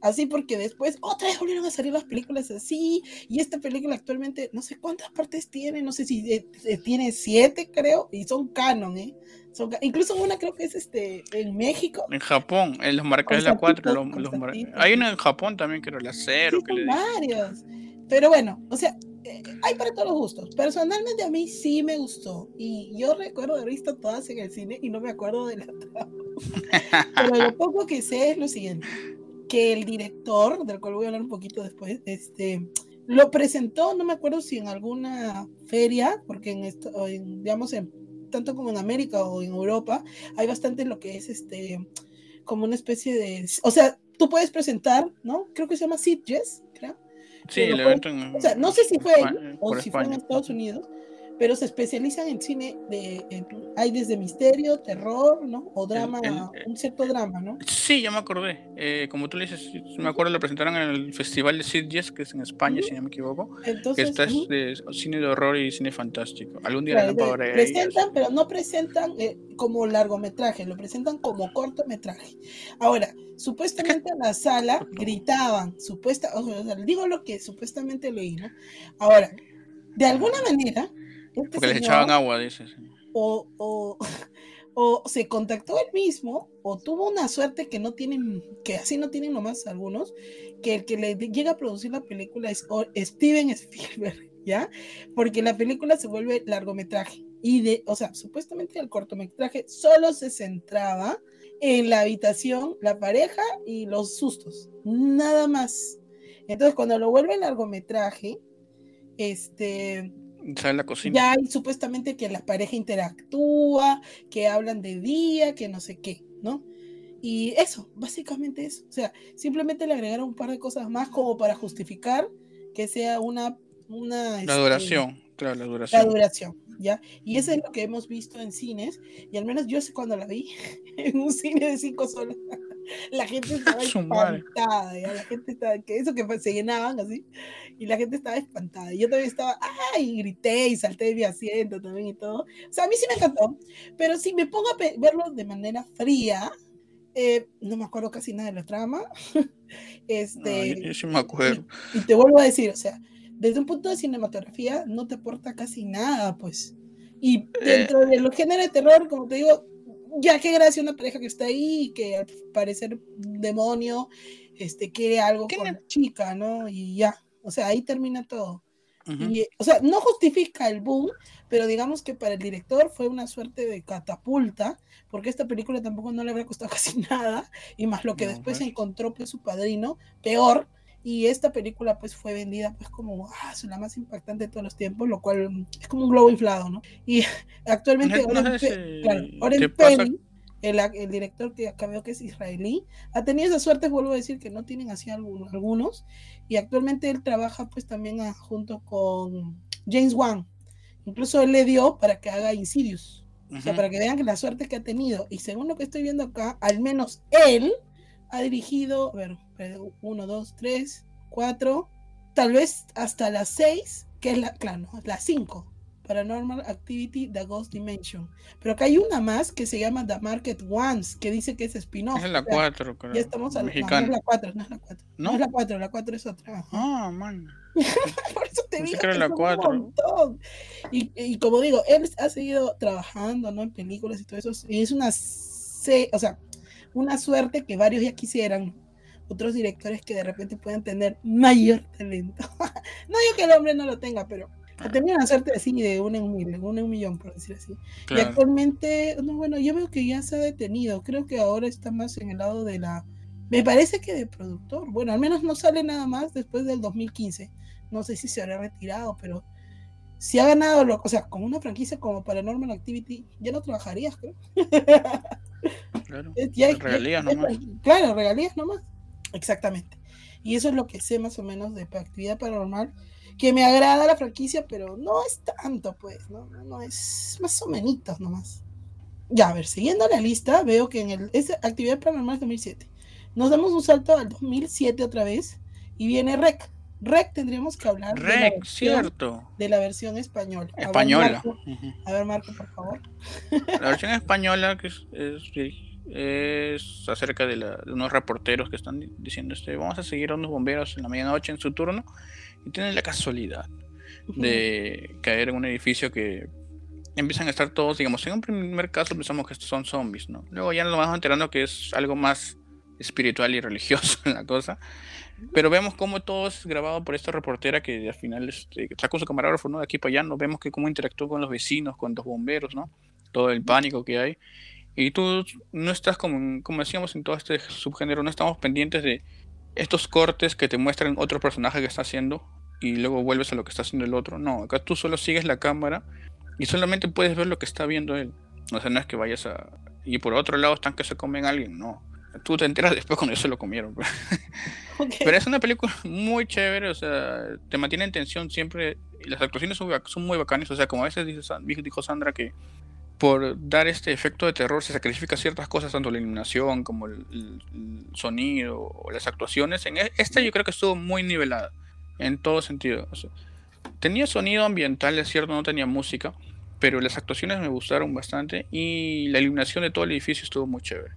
así porque después otra vez volvieron a salir las películas así, y esta película actualmente no sé cuántas partes tiene, no sé si eh, eh, tiene siete, creo, y son canon, ¿eh? Son incluso una creo que es este en México. En Japón, en los marcas de la 4, Constantito, los, los mar- hay una en Japón también, creo, la Sí, 0, que son le dije. varios. Pero bueno, o sea, eh, hay para todos los gustos. Personalmente a mí sí me gustó. Y yo recuerdo haber visto todas en el cine y no me acuerdo de la. [laughs] Pero lo poco que sé es lo siguiente. Que el director, del cual voy a hablar un poquito después, este, lo presentó, no me acuerdo si en alguna feria, porque en esto, digamos, en, tanto como en América o en Europa, hay bastante lo que es este, como una especie de, o sea, tú puedes presentar, ¿no? Creo que se llama Sitges, creo. Sí, el evento O sea, no sé si fue ahí o si fue en Estados Unidos, pero se especializan en cine de hay desde misterio, terror, ¿no? O drama, un cierto drama, ¿no? Sí, ya me acordé. Eh, como tú le dices, me acuerdo lo presentaron en el Festival de Sitges, que es en España, si no me equivoco. Entonces, que es de cine de horror y cine fantástico. Algún día lo Presentan, pero no presentan eh, como largometraje, lo presentan como cortometraje. Ahora, supuestamente en la sala gritaban, supuesta, o sea, digo lo que supuestamente leí, ¿no? Ahora, de alguna manera este Porque les echaban agua, dices. O, o, [laughs] o, se contactó él mismo, o tuvo una suerte que no tienen, que así no tienen nomás algunos, que el que le llega a producir la película es Steven Spielberg, [laughs] ¿ya? Porque la película se vuelve largometraje. Y de, o sea, supuestamente el cortometraje solo se centraba en la habitación, la pareja y los sustos, nada más. Entonces, cuando lo vuelve largometraje, este, la cocina. Ya hay supuestamente que la pareja interactúa, que hablan de día, que no sé qué, ¿no? Y eso, básicamente eso. O sea, simplemente le agregaron un par de cosas más como para justificar que sea una... una la este, duración, claro, la duración. La duración, ¿ya? Y eso es lo que hemos visto en cines, y al menos yo sé cuando la vi, [laughs] en un cine de cinco soles. [laughs] la gente estaba [laughs] espantada, la gente estaba, que eso que se llenaban así, y la gente estaba espantada. Y yo también estaba, ay, grité y salté de mi asiento también y todo. O sea, a mí sí me encantó, pero si me pongo a verlo de manera fría, eh, no me acuerdo casi nada de la trama. este, sí me acuerdo. Y, te vuelvo a decir, o sea, desde un punto de cinematografía no te aporta casi nada, pues. Y eh. dentro de del género de terror, como te digo, ya qué gracia una pareja que está ahí y que al parecer demonio este, quiere algo con la chica, ¿no? Y ya, o sea, ahí termina todo. y, o sea, no justifica el boom, pero digamos que para el director fue una suerte de catapulta, porque esta película tampoco no le habría costado [laughs] casi nada, y más lo que después pues. encontró pues su padrino, peor, y esta película pues fue vendida pues como ah, la más impactante de todos los tiempos, lo cual es como un globo inflado, ¿no? Y [laughs] actualmente Oren, Penny, el, el, director que acá veo que es israelí, ha tenido esa suerte, vuelvo a decir que no tienen así algunos, algunos y actualmente él trabaja pues también junto con James Wan, incluso él le dio para que haga Insidious, o sea, para que vean que la suerte que ha tenido, y según lo que estoy viendo acá, al menos él ha dirigido, a ver, uno, dos, tres, cuatro, tal vez hasta las seis, que es la, claro, la cinco, Paranormal Activity The Ghost Dimension. Pero acá hay una más que se llama The Market Ones, que dice que es spin-off. Es la 4, creo. Ya estamos a no, no, es la 4, no es la 4. ¿No? no es la 4, la 4 es otra. Ah, man. [laughs] Por eso te digo. que la 4. Un montón. Y, y, como digo, él ha seguido trabajando ¿no? en películas y todo eso. Y es una. O sea, una suerte que varios ya quisieran, otros directores que de repente puedan tener mayor talento. [laughs] no digo que el hombre no lo tenga, pero tenía una suerte así de una en mil, una en un millón, por decir así. Y actualmente, no, bueno, yo veo que ya se ha detenido. Creo que ahora está más en el lado de la. Me parece que de productor. Bueno, al menos no sale nada más después del 2015. No sé si se habrá retirado, pero si ha ganado, lo, o sea, con una franquicia como Paranormal Activity, ya no trabajarías, creo. Claro, [laughs] regalías nomás. Claro, regalías nomás. Exactamente. Y eso es lo que sé más o menos de actividad paranormal, que me agrada la franquicia, pero no es tanto, pues, ¿no? No, es más o menos nomás. Ya, a ver, siguiendo la lista, veo que en el es actividad paranormal 2007. Nos damos un salto al 2007 otra vez y viene REC. REC tendríamos que hablar de, la versión, cierto. de la versión española. Española. A ver, Marco, por favor. La versión española que es, es, acerca de, unos reporteros que están diciendo este, vamos a seguir a unos bomberos en la medianoche en su turno y tienen la casualidad de caer en un edificio que empiezan a estar todos, digamos, en un primer caso pensamos que estos son zombies, ¿no? Luego ya nos vamos enterando que es algo más espiritual y religioso en [laughs] la cosa. Pero vemos cómo todo es grabado por esta reportera que al final este, está con su camarógrafo, ¿no? De aquí para allá, ¿no? Vemos que cómo interactúa con los vecinos, con los bomberos, ¿no? Todo el pánico que hay. Y tú no estás, como, como decíamos en todo este subgénero, no estamos pendientes de estos cortes que te muestran otro personaje que está haciendo y luego vuelves a lo que está haciendo el otro. No, acá tú solo sigues la cámara y solamente puedes ver lo que está viendo él. O sea, no es que vayas a... Y por otro lado están que se comen a alguien, no. Tú te enteras [laughs] después cuando ellos se lo comieron. [laughs] Pero es una película muy chévere, o sea, te mantiene en tensión siempre. Y las actuaciones son, son muy bacanas, o sea, como a veces dijo Sandra que por dar este efecto de terror se sacrifica ciertas cosas, tanto la iluminación como el, sonido o las actuaciones. En e, esta yo creo que estuvo muy nivelada, en todo sentido. tenía sonido ambiental, es cierto, no tenía música, pero las actuaciones me gustaron bastante y la iluminación de todo el edificio estuvo muy chévere.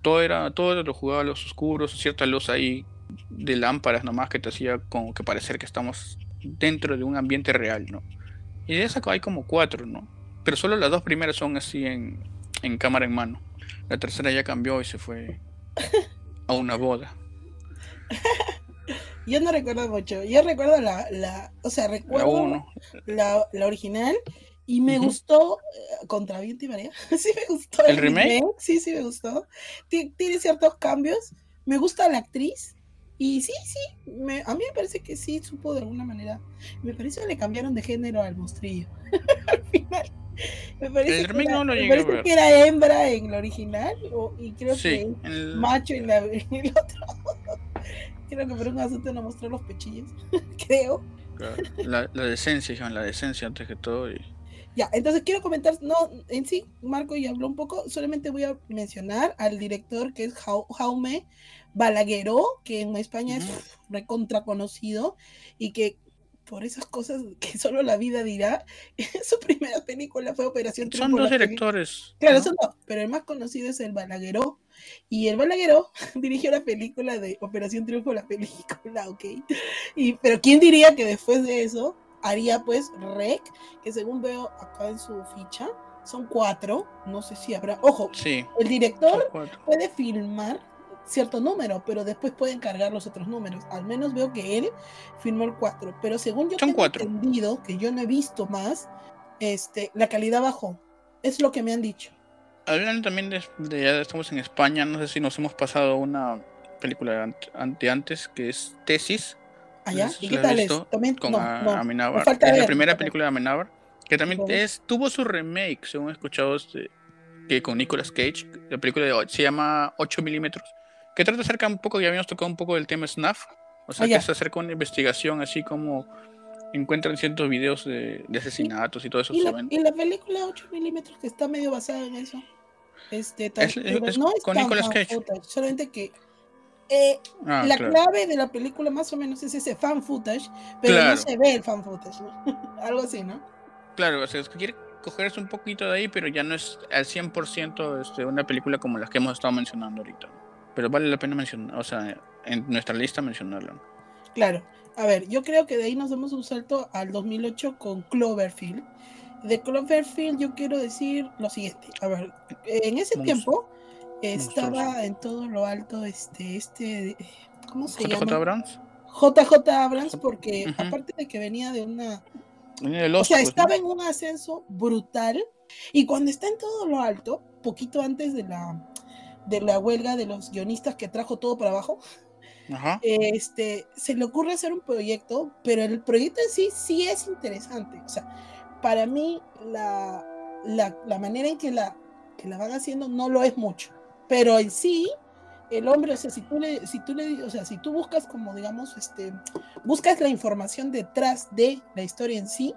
Todo era, todo lo jugaba a los oscuros, cierta luz ahí de lámparas nomás que te hacía como que parecer que estamos dentro de un ambiente real, ¿no? Y de esa hay como cuatro, ¿no? Pero solo las dos primeras son así en, cámara en mano. La tercera ya cambió y se fue a una boda. [laughs] Yo no recuerdo mucho. Yo recuerdo la, la o sea, recuerdo la, la, original y me gustó eh, contra Viento y María. [laughs] sí me gustó. ¿El, remake? Sí, sí me gustó. Tiene ciertos cambios. Me gusta la actriz. Y sí, sí, a mí me parece que sí supo de alguna manera. Me parece que le cambiaron de género al monstrillo. [laughs] al final. [laughs] Me parece, que era, me parece que era hembra en la original y creo que macho [laughs] en, el otro. [laughs] creo que por un asunto no mostró los pechillos, creo. La, la decencia, la decencia antes que todo. Ya, entonces quiero comentar, no, en sí, Marco ya habló un poco, solamente voy a mencionar al director que es Jaume Balagueró, que en España es recontra conocido y que por esas cosas que [laughs] solo la vida dirá, [laughs] su primera película fue Operación Triunfo. Son dos directores. Claro, son dos, pero el más conocido es el Balagueró. Y el Balagueró [laughs] dirigió la película de Operación Triunfo, la película, ok. Y, pero ¿quién diría que después de eso haría pues Rec, que según veo acá en su ficha, son cuatro, no sé si habrá, ojo, sí, el director puede filmar cierto número, pero después pueden cargar los otros números. Al menos veo que él firmó el 4, pero según yo tengo entendido, que yo no he visto más, este, la calidad bajó. Es lo que me han dicho. Hablando también de, ya estamos en España, no sé si nos hemos pasado una película ante antes que es Tesis. ¿Allá? ¿Y qué tal es? También con Amenábar. Es la primera película de Amenábar, que también es, tuvo su remake, según he escuchado, este, que con Nicolas Cage, la película de, se llama 8 milímetros que trata acerca un poco, ya habíamos tocado un poco del tema SNAF, o sea, ah, que se acerca una investigación así como encuentran ciertos videos de, asesinatos y todo eso. ¿Y la, y la película 8 milímetros que está medio basada en eso. Este, no es con Nicolas Cage. solamente que eh, ah, la clave de la película más o menos es ese fan footage, pero no se ve el fan footage, [laughs] Algo así, ¿no? Claro, o sea, es que quiere cogerse un poquito de ahí, pero ya no es al 100% este, una película como las que hemos estado mencionando ahorita pero vale la pena mencionar, o sea, en nuestra lista mencionarlo. Claro, a ver, yo creo que de ahí nos damos un salto al 2008 con Cloverfield. De Cloverfield yo quiero decir lo siguiente, a ver, en ese tiempo estaba en todo lo alto este, este, ¿cómo se llama? JJ Abrams. JJ Abrams porque aparte de que venía de una... o sea, pues, estaba en un ascenso brutal y cuando está en todo lo alto, poquito antes de la de la huelga de los guionistas que trajo todo para abajo. Este, se le ocurre hacer un proyecto, pero el proyecto en sí sí es interesante. O sea, para mí la, la, manera en que la, que la van haciendo no lo es mucho, pero en sí el hombre, o sea, si tú le, si tú le, o sea, si tú buscas como digamos, este, buscas la información detrás de la historia en sí,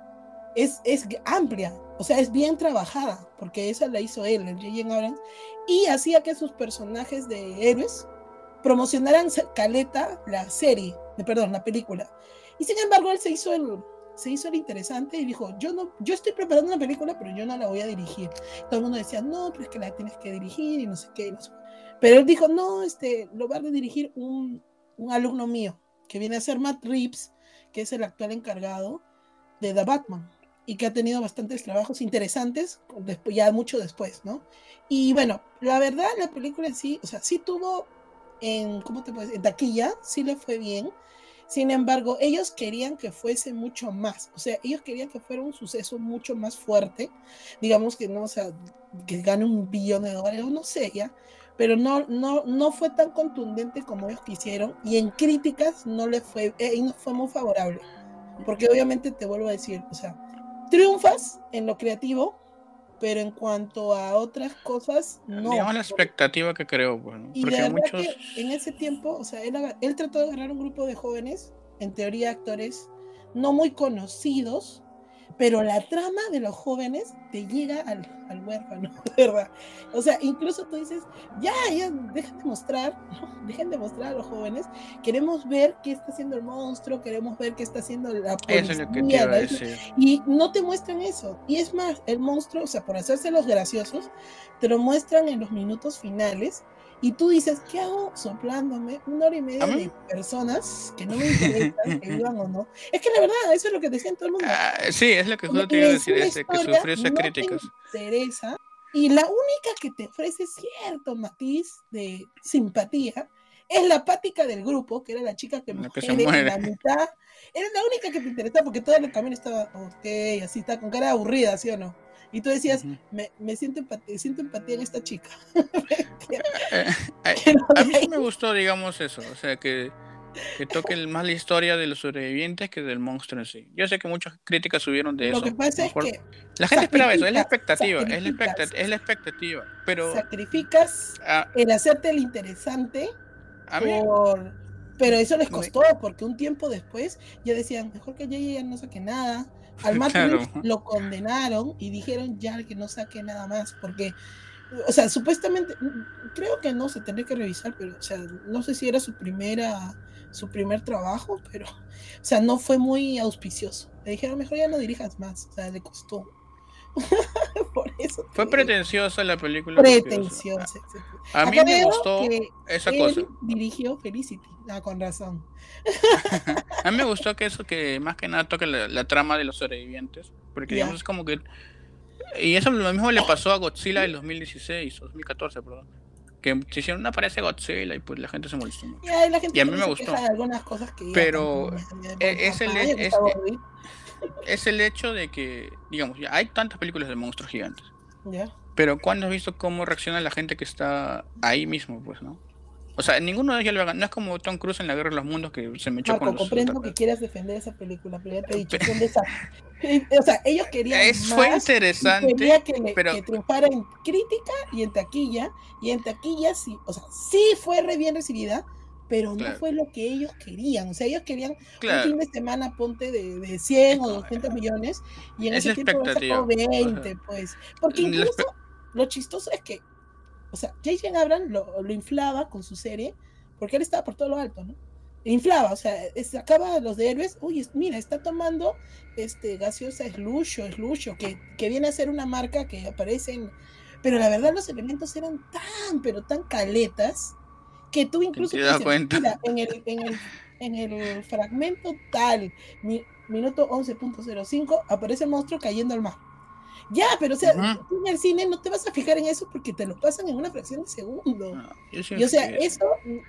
es, es amplia, o sea, es bien trabajada, porque esa la hizo él, el J.J. Abrams, y hacía que sus personajes de héroes promocionaran caleta la serie, perdón, la película. Y sin embargo, él se hizo el, se hizo el interesante y dijo, yo no, yo estoy preparando una película, pero yo no la voy a dirigir. Todo el mundo decía, no, pero es que la tienes que dirigir y no sé qué. Pero él dijo, no, este, lo va a dirigir un, un alumno mío, que viene a ser Matt Reeves, que es el actual encargado de The Batman y que ha tenido bastantes trabajos interesantes, después, ya mucho después, ¿no? Y bueno, la verdad, la película sí, o sea, sí tuvo en, ¿cómo te puedes? En taquilla, sí le fue bien. Sin embargo, ellos querían que fuese mucho más, o sea, ellos querían que fuera un suceso mucho más fuerte, digamos que no, o sea, que gane un billón de dólares, no sé, ya, pero no, no, no fue tan contundente como ellos quisieron y en críticas no le fue, eh, no fue muy favorable, porque obviamente te vuelvo a decir, o sea, triunfas en lo creativo, pero en cuanto a otras cosas, no. Digamos la expectativa que creo, bueno, y porque muchos... que en ese tiempo, o sea, él, él trató de agarrar un grupo de jóvenes, en teoría actores no muy conocidos, pero la trama de los jóvenes te llega al, al huérfano, [laughs] ¿verdad? O sea, incluso tú dices, ya, ya, dejen de mostrar, dejen de mostrar a los jóvenes, queremos ver qué está haciendo el monstruo, queremos ver qué está haciendo la policía, eso es lo que te decir. y no te muestran eso. Y es más, el monstruo, o sea, por hacerse los graciosos, te lo muestran en los minutos finales, y tú dices, ¿qué hago soplándome una hora y media de personas que no me interesan, que vivan o no? Es que la verdad, eso es lo que decían todo el mundo. Ah, sí, es lo que yo te iba a decir, que sufrió esas no críticas. Te interesa, y la única que te ofrece cierto matiz de simpatía es la pática del grupo, que era la chica que, que en la mitad. Era la única que te interesaba porque todo el camino estaba, ok, así está, con cara aburrida, ¿sí o no? Y tú decías, me, me, siento, empatía, siento empatía en esta chica. [laughs] Eh, eh, [laughs] a mí me gustó, digamos, eso. O sea, que, que toque más la historia de los sobrevivientes que del monstruo en sí. Yo sé que muchas críticas subieron de eso. Lo que pasa es que. La gente esperaba eso, es la expectativa. Es la expectativa, es la expectativa pero. Sacrificas el hacerte el interesante. por, pero eso les costó, porque un tiempo después ya decían, mejor que ya, ya no saque nada [laughs] al Matt lo condenaron y dijeron ya que no saque nada más, porque, o sea, supuestamente, creo que no se tendría que revisar, pero, o sea, no sé si era su primera, su primer trabajo, pero, o sea, no fue muy auspicioso. Le dijeron, mejor ya no dirijas más, o sea, le costó. [laughs] Por eso. Fue pretenciosa la película. Pretenciosa. A, mí me gustó esa cosa. Dirigió Felicity, ah, con razón. [laughs] a mí me gustó que eso, que más que nada toque la, trama de los sobrevivientes. Porque digamos, es como que. Y eso lo mismo le pasó a Godzilla en 2016, 2014, perdón. Que se hicieron una parece Godzilla y pues la gente se molestó mucho. y a mí me gustó. Algunas cosas que pero es, el, es, es el hecho de que, digamos, ya hay tantas películas de monstruos gigantes. Pero ¿cuándo has visto cómo reacciona la gente que está ahí mismo, pues, no? O sea, ninguno de ellos lo haga. No es como Tom Cruise en la Guerra de los Mundos que se me echó Marco, con los comprendo que quieras defender esa película, pero ya te he dicho, [laughs] esa... o sea, ellos querían es, Fue interesante, quería que, pero... que triunfara en crítica y en taquilla, y en taquilla sí, o sea, sí fue re bien recibida, pero no fue lo que ellos querían. O sea, ellos querían un fin de semana, ponte de, de 100 o 200 millones, y en ese tiempo sacó 20, pues. Porque incluso lo chistoso es que, o sea, Jason Abrams lo, lo, inflaba con su serie, porque él estaba por todo lo alto, ¿no? Inflaba, o sea, sacaba los de héroes, uy, mira, está tomando este gaseosa es Lucho, es Lucho, que, que viene a ser una marca que aparece en... Pero la verdad los elementos eran tan, pero tan caletas, que tú incluso te cuenta. en, el, en, el, en el fragmento tal, minuto 11.05, aparece el monstruo cayendo al mar. Ya, pero o sea, tú en el cine no te vas a fijar en eso porque te lo pasan en una fracción de segundo. Ah, y o sea, eso,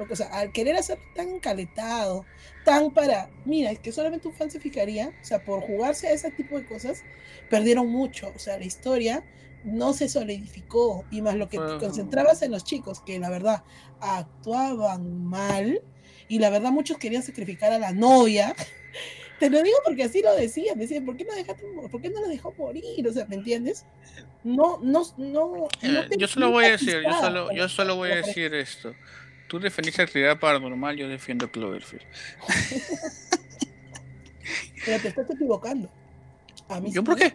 o sea, al querer hacer tan caletado, tan para, mira, es que solamente un fan se fijaría, o sea, por jugarse a ese tipo de cosas, perdieron mucho. O sea, la historia no se solidificó y más lo que te concentrabas en los chicos, que la verdad actuaban mal y la verdad muchos querían sacrificar a la novia. Te lo digo porque así lo decían, decían, ¿por qué no dejaste, por qué no lo dejó morir? O sea, ¿me entiendes? No, no, no. Eh, yo solo voy a decir, yo solo, yo solo voy a decir esto. Tú defendiste actividad paranormal, yo defiendo Cloverfield. [laughs] Pero te estás equivocando. A mí ¿Yo por qué?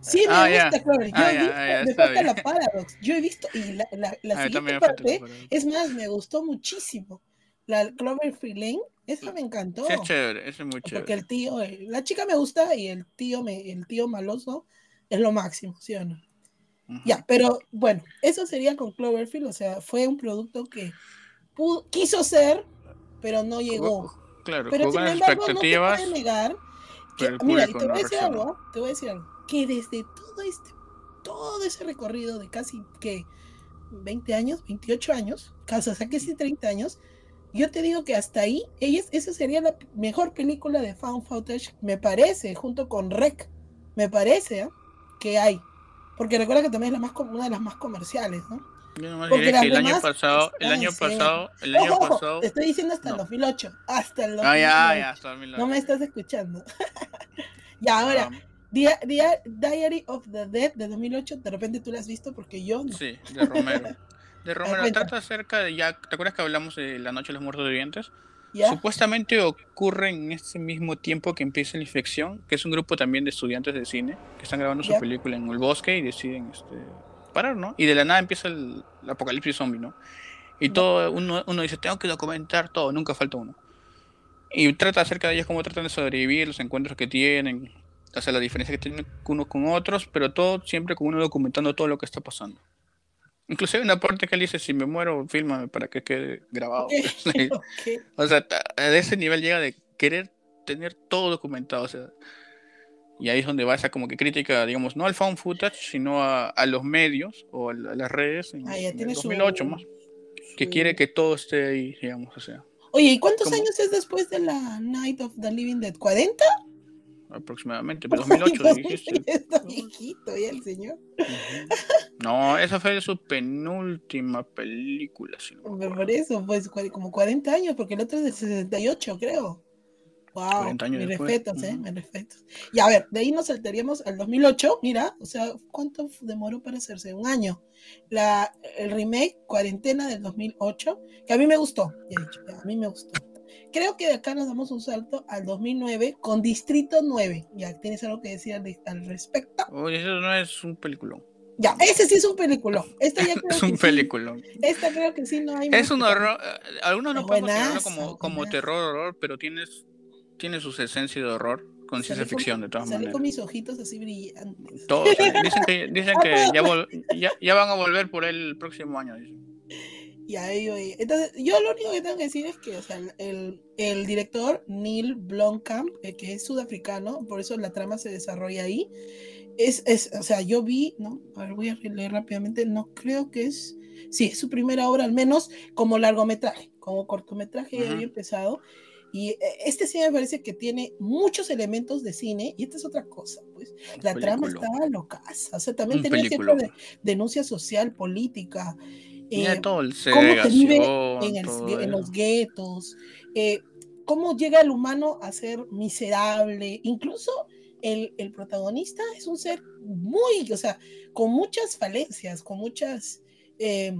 Sí, me ah, gusta, claro. Yo ah, he visto, me falta la Paradox. Yo he visto, y la, la, la siguiente parte, es más, me gustó muchísimo. La Cloverfield Lane, esa me encantó. Sí, es chévere, es muy chévere. Porque el tío, la chica me gusta y el tío, me, el tío maloso es lo máximo, ¿sí o no? Ya, pero bueno, eso sería con Cloverfield, o sea, fue un producto que quiso ser, pero no llegó. Claro, pero sin embargo, no te puede negar que, mira, te voy a decir algo, te voy a decir algo que desde todo este, todo ese recorrido de casi que 20 años, 28 años, que sí 30 años, yo te digo que hasta ahí, ella, esa sería la mejor película de found footage, me parece, junto con Rec, me parece, ¿eh? que hay. Porque recuerda que también es la más, una de las más comerciales, ¿no? Yo nomás diré que el año pasado, el año pasado, el año pasado. Te estoy diciendo hasta el 2008, hasta el 2008. Ah, ya, ya, hasta el 2008. No me estás escuchando. [laughs] y ahora, Diary of the Dead de 2008, de repente tú la has visto porque yo no. Sí, de Romero. [laughs] De Romero trata acerca de ya, ¿te acuerdas que hablamos de La Noche de los Muertos Vivientes? Supuestamente ocurre en ese mismo tiempo que empieza la infección, que es un grupo también de estudiantes de cine que están grabando su película en el bosque y deciden este, parar, ¿no? Y de la nada empieza el, apocalipsis zombie, ¿no? Y todo, uno, uno dice, tengo que documentar todo, nunca falta uno. Y trata acerca de ellos cómo tratan de sobrevivir, los encuentros que tienen, o sea, la diferencia que tienen unos con otros, pero todo siempre con uno documentando todo lo que está pasando. Incluso hay una parte que él dice, si me muero, fílmame para que quede grabado. [laughs] O sea, a ese nivel llega de querer tener todo documentado. O sea, y ahí es donde va esa como que crítica, digamos, no al found footage, sino a, los medios o a, las redes en, 2008 más. Que quiere que todo esté ahí, digamos, o sea. Oye, ¿y cuántos años es después de la Night of the Living Dead? ¿40? Aproximadamente, pero 2008 dijiste. Está viejito ya el señor. No, esa fue su penúltima película. Si Por eso, pues como 40 años, porque el otro es de 68, creo. Wow, mis respetos, eh, mis respetos. Y a ver, de ahí nos saltaríamos al 2008, mira, o sea, ¿cuánto demoró para hacerse? Un año. La, el remake, Cuarentena del 2008, que a mí me gustó, he dicho, a mí me gustó. Creo que de acá nos damos un salto al 2009 con Distrito 9. Ya, ¿tienes algo que decir al, respecto? Oye, eso no es un peliculón. Ya, ese sí es un peliculón. Este ya [laughs] es un peliculón. Esta creo que sí no hay. Es un horror. Eh, algunos no pueden considerarlo como, como terror, horror, pero tienes, tiene su esencia de horror con ciencia ficción, de todas salí maneras. con mis ojitos así brillantes. Todos. Dicen que, [laughs] dicen que ya, ya, van a volver por él el próximo año. Dicen. Entonces, yo lo único que tengo que decir es que, o sea, el, el director Neil Blomkamp, eh, que es sudafricano, por eso la trama se desarrolla ahí, es, es, o sea, yo vi, ¿no? A ver, voy a leer rápidamente, no creo que es, sí, es su primera obra, al menos como largometraje, como cortometraje ya había empezado. Y eh, este sí me parece que tiene muchos elementos de cine, y esta es otra cosa, pues. La trama estaba loca, o sea, también tenía cierta de, denuncia social, política, eh, todo el cómo vive en, los guetos, eh, cómo llega el humano a ser miserable, incluso el, el, protagonista es un ser muy, o sea, con muchas falencias, con muchas, eh,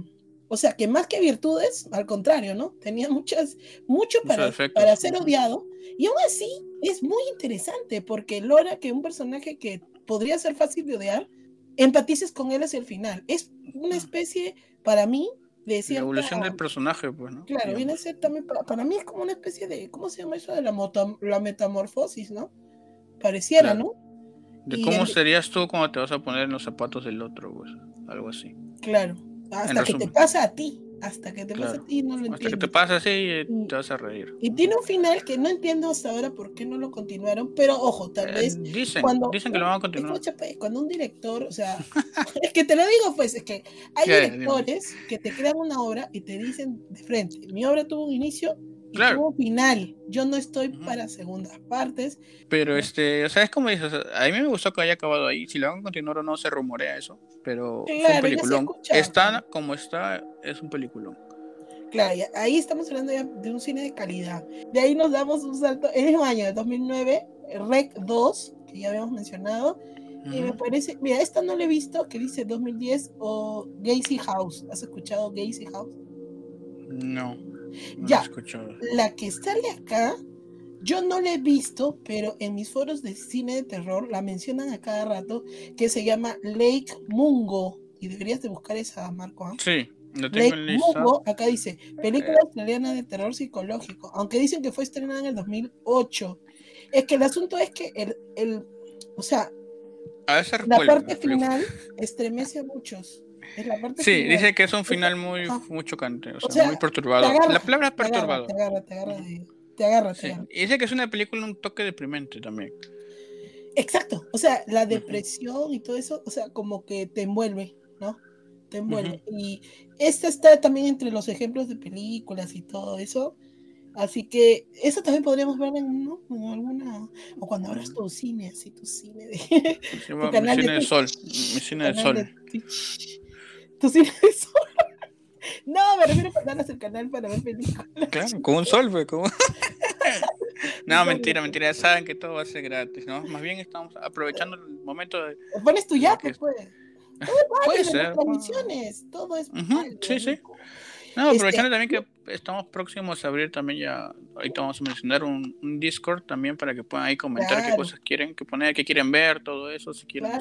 o sea, que más que virtudes, al contrario, ¿no? Tenía muchas, mucho para, para ser odiado, y aún así es muy interesante porque logra que un personaje que podría ser fácil de odiar, empatices con él hacia el final. Es una especie para mí, de La evolución del personaje, pues, ¿no? Claro, viene a ser también, para, mí es como una especie de, ¿cómo se llama eso? De la, la metamorfosis, ¿no? Pareciera, ¿no? De cómo serías tú cuando te vas a poner en los zapatos del otro, pues, algo así. Claro, hasta que te pasa a ti hasta que te pasa a ti no lo Hasta que te pasa así y te vas a reír. Y tiene un final que no entiendo hasta ahora por qué no lo continuaron, pero ojo, tal eh, vez dicen, cuando, dicen que lo van a [laughs] continuar. Escucha, pues, cuando un director, o sea, [laughs] [laughs] es que te lo digo pues, es que hay directores que te crean una obra y te dicen de frente, mi obra tuvo un inicio un final. Yo no estoy para segundas partes. Pero este, o sea, es como dices, a mí me gustó que haya acabado ahí. Si lo van a continuar o no, se rumorea eso. Pero es un peliculón. Está como está, es un peliculón. Claro, ahí estamos hablando ya de un cine de calidad. De ahí nos damos un salto. En el año de 2009, Rec 2, que ya habíamos mencionado. Y me parece, mira, esta no la he visto, que dice 2010 o Gacy House. ¿Has escuchado Gacy House? No ya, la que sale acá, yo no la he visto, pero en mis foros de cine de terror la mencionan a cada rato, que se llama Lake Mungo. Y deberías de buscar esa, Marco. ¿ah? Sí, Lake Mungo, acá dice, película eh. australiana de terror psicológico, aunque dicen que fue estrenada en el 2008. Es que el asunto es que el, el o sea, la parte final [laughs] estremece a muchos sí, dice que es un final muy, muy chocante, o sea, muy perturbado. la palabra es perturbado. Te agarra, te agarra, te agarra. dice que es una película un toque deprimente también. Exacto, o sea, la depresión y todo eso, o sea, como que te envuelve, ¿no? te envuelve. Y esta está también entre los ejemplos de películas y todo eso. Así que eso también podríamos ver en, ¿no? en alguna. O cuando abras tu cine, así tu cine de. [laughs] tu canal mi cine de, sol. Mi cine de sol. tu [laughs] No, me refiero a darles el canal para ver películas. Claro, con un sol, como. [laughs] no, mentira, mentira. Ya saben que todo va a ser gratis, ¿no? Más bien estamos aprovechando el momento de. Pones tu yape, pues. Puede ser. Transmisiones, todo es. sí, sí. No, aprovechando este, también que estamos próximos a abrir también ya, ahorita vamos a mencionar un, un Discord también para que puedan ahí comentar qué cosas quieren, que poner, qué quieren ver, todo eso, si quieren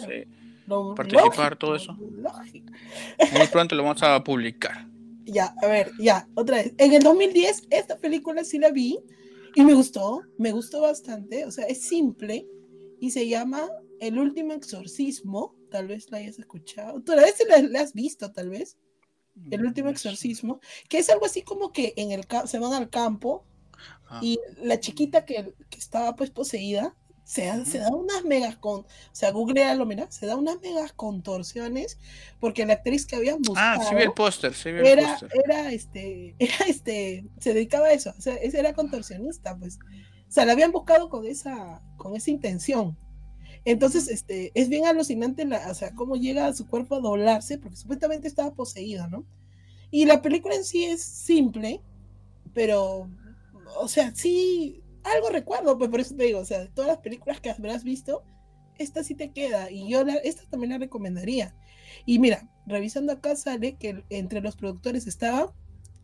participar, todo eso. Muy pronto lo vamos a publicar. [laughs] Ya, a ver, ya, otra vez. En el 2010, esta película sí la vi y me gustó, me gustó bastante, o sea, es simple y se llama El último exorcismo, tal vez la hayas escuchado, tal vez la, la has visto, tal vez. El último exorcismo, que es algo así como que en el se van al campo y la chiquita que, que, estaba pues poseída se, se da unas megas con, o sea, googlealo, mira, se da unas megas contorsiones porque la actriz que habían buscado. Ah, sí vi el póster, sí vi el era, era este, era este, se dedicaba a eso, o sea, ese era contorsionista, pues. O sea, la habían buscado con esa, con esa intención. Entonces, este, es bien alucinante, la, o sea, cómo llega a su cuerpo a doblarse, porque supuestamente estaba poseído, ¿no? Y la película en sí es simple, pero, o sea, sí, algo recuerdo, pues por eso te digo, o sea, de todas las películas que habrás visto, esta sí te queda, y yo esta también la recomendaría. Y mira, revisando acá sale que entre los productores estaba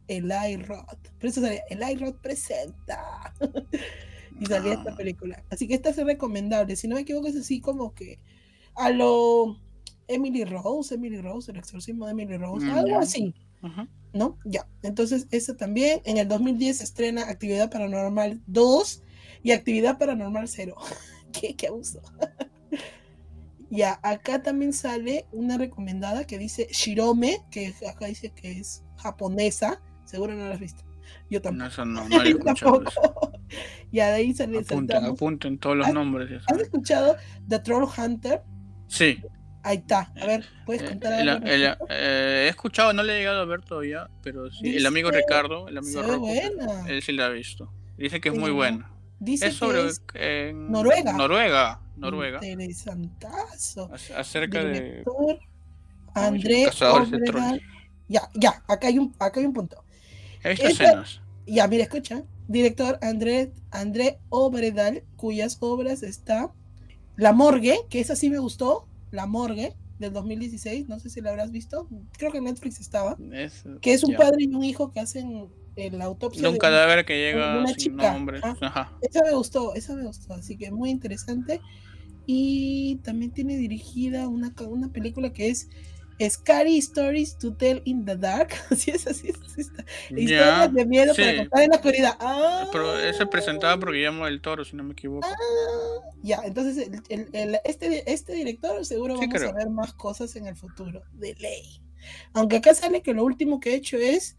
el iRod, por eso sale, el iRod presenta. [laughs] y salía esta ah. película. Así que esta es recomendable. Si no me equivoco, es así como que a lo Emily Rose, Emily Rose, el exorcismo de Emily Rose, mm, algo así. ¿No? Ya. Entonces, esta también. En el 2010 se estrena Actividad Paranormal 2 y Actividad Paranormal 0. [laughs] ¿Qué, qué abuso. [laughs] ya, acá también sale una recomendada que dice Shirome, que acá dice que es japonesa. Seguro no la has visto. Yo tampoco. No, no, no, [laughs] Y de ahí sale. Apunten, apunten todos los nombres. ¿Has escuchado The Troll Hunter? Sí. Ahí está. A ver, ¿puedes eh, contar algo? Eh, he escuchado, no le he llegado a ver todavía, pero sí. El amigo Ricardo, el amigo Rocco, él sí la ha visto. Dice que es muy buena. Dice es sobre que es Noruega. Noruega. Noruega. Interesantazo. Acerca de. André. Ya, ya, acá hay un, acá hay un punto. He visto escenas. Ya, mira, escucha. Director André, André Obredal, cuyas obras está La Morgue, que esa sí me gustó, La Morgue, del 2016, no sé si la habrás visto, creo que en Netflix estaba, que es un padre y un hijo que hacen la autopsia de un cadáver que llega una chica. Esa me gustó, esa me gustó, así que muy interesante. Y también tiene dirigida una, una película que es Scary Stories to Tell in the Dark. [laughs] Así es, así es. Historias de miedo para contar en la oscuridad. Ah, Pero ese presentaba por Guillermo del Toro, si no me equivoco. Ah, ya, entonces el, el, este, este director seguro vamos a ver más cosas en el futuro, de ley. Aunque acá sale que lo último que he hecho es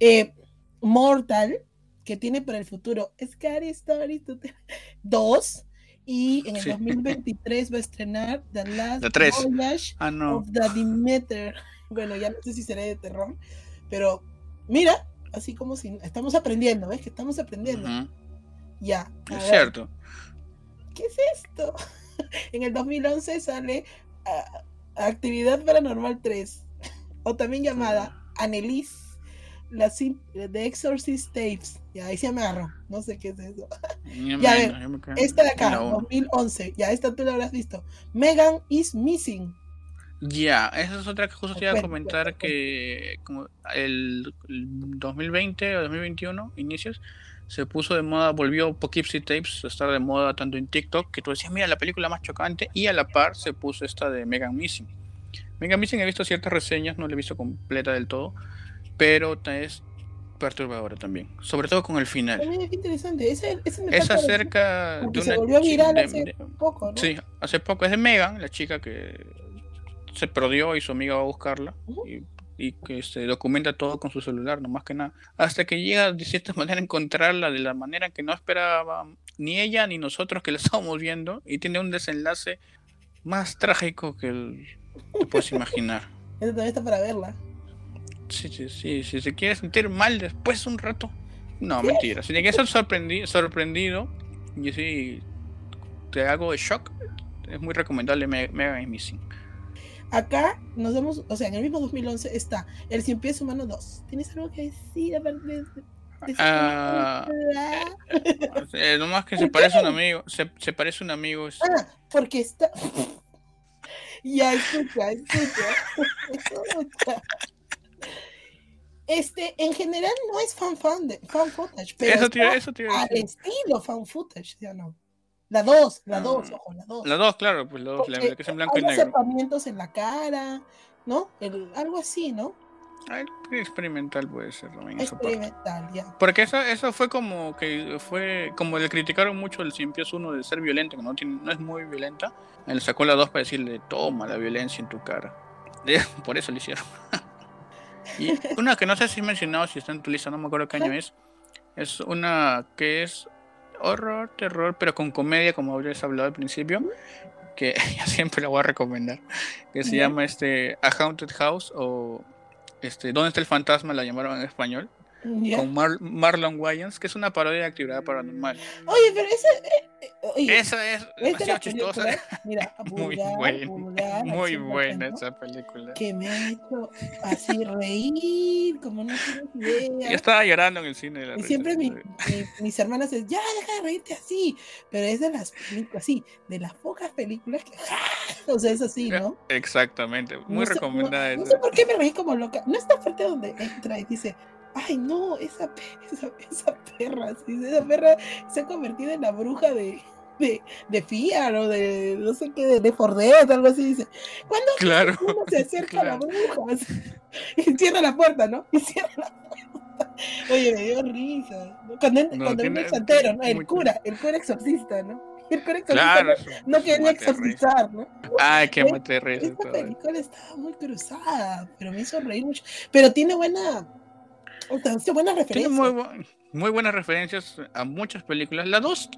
eh, Mortal, que tiene para el futuro Scary Stories to Tell 2 y en el 2023 va a estrenar The Last Voyage ah, of the Demeter. Bueno, ya no sé si será de terror, pero mira, así como si estamos aprendiendo, ¿ves? Que estamos aprendiendo. Ya. Es cierto. ¿Qué es esto? [laughs] en el 2011 sale ah, Actividad Paranormal 3, o también llamada Annelies la de Exorcist Tapes. Ya, ahí se me agarró. No sé qué es eso. ya, ver, esta de acá, 2011. Ya, esta tú la habrás visto. Megan is Missing. Ya, esa es otra que justo te iba a comentar que como el 2020 o 2021, inicios, se puso de moda, volvió Poughkeepsie Tapes a estar de moda tanto en TikTok, que tú decías, mira, la película más chocante, y a la par se puso esta de Megan Missing. Megan Missing he visto ciertas reseñas, no la he visto completa del todo, pero es perturbadora también, sobre todo con el final. Es interesante, ese, es acerca de una... Se volvió viral hace poco, ¿no? Sí, hace poco, es de Megan, la chica que se perdió y su amiga va a buscarla. y, que se documenta todo con su celular, no más que nada. Hasta que llega de cierta [laughs] manera a encontrarla de la manera que no esperaba ni ella ni nosotros que la estábamos viendo. Y tiene un desenlace más trágico que el, te puedes [laughs] imaginar. Esa también está para verla. Sí, sí. Si se quiere sentir mal después un rato. No, mentira. Si tiene que ser sorprendido, sorprendido y si te hago de shock, es muy recomendable Mega Missing. Acá nos vemos, o sea, en el mismo 2011 está El Cien Pies Humano 2. ¿Tienes algo que decir aparte de, Ah, eh, nomás que se parece un amigo. Se, se parece un amigo. Ah, porque está. [laughs] ya, escucha, escucha. [laughs] Este, en general no es fan fan de fan footage, pero eso tiene, eso al estilo fan footage, ya no. La 2, la 2, ah, ojo, la 2. La 2, claro, pues la 2, la que es en blanco y negro. en la cara, ¿no? El, algo así, ¿no? experimental puede ser también. Experimental, ya. Porque eso, eso fue como que fue como le criticaron mucho el Cien Pies uno de ser violento, que no, tiene, no es muy violenta. Él sacó la 2 para decirle, toma la violencia en tu cara. [laughs] Por eso lo hicieron. Y una que no sé si he mencionado, si está en tu lista, no me acuerdo qué año es. Es una que es horror, terror, pero con comedia, como habías hablado al principio. Que [laughs] ya siempre la voy a recomendar. Que se llama este A Haunted House o este, ¿Dónde está el fantasma? La llamaron en español. Con Marlon Wayans, que es una parodia de actividad paranormal. Oye, pero esa, eh, eh, esa es demasiado chistosa. [laughs] Mira, muy buena, muy buena esa película. Que me ha hecho así reír, como no tienes idea. Yo estaba llorando en el cine. y siempre mis hermanas dicen, ya deja de reírte así. Pero es de las películas, así, de las pocas películas que. o sea, es así, ¿no? Exactamente, muy recomendada. No, no, sé por qué me reí como loca. No está fuerte donde entra y dice ay no, esa, [laughs] esa, esa perra, esa perra se ha convertido en la bruja de, de, de Fiat o de no sé qué, de, de Fordet, algo así, dice. Cuando claro, uno se [laughs] acerca a la bruja [laughs] y cierra la puerta, ¿no? Y cierra la puerta. Oye, me dio risa. Cuando, no, cuando el santero, ¿no? El cura, el cura exorcista, ¿no? El cura exorcista claro, no, no quería exorcizar, ¿no? Ay, qué mate risa. Esta película estaba muy cruzada, pero me hizo reír mucho. Pero tiene buena buenas referencias. Muy, muy, buenas referencias a muchas películas. La 2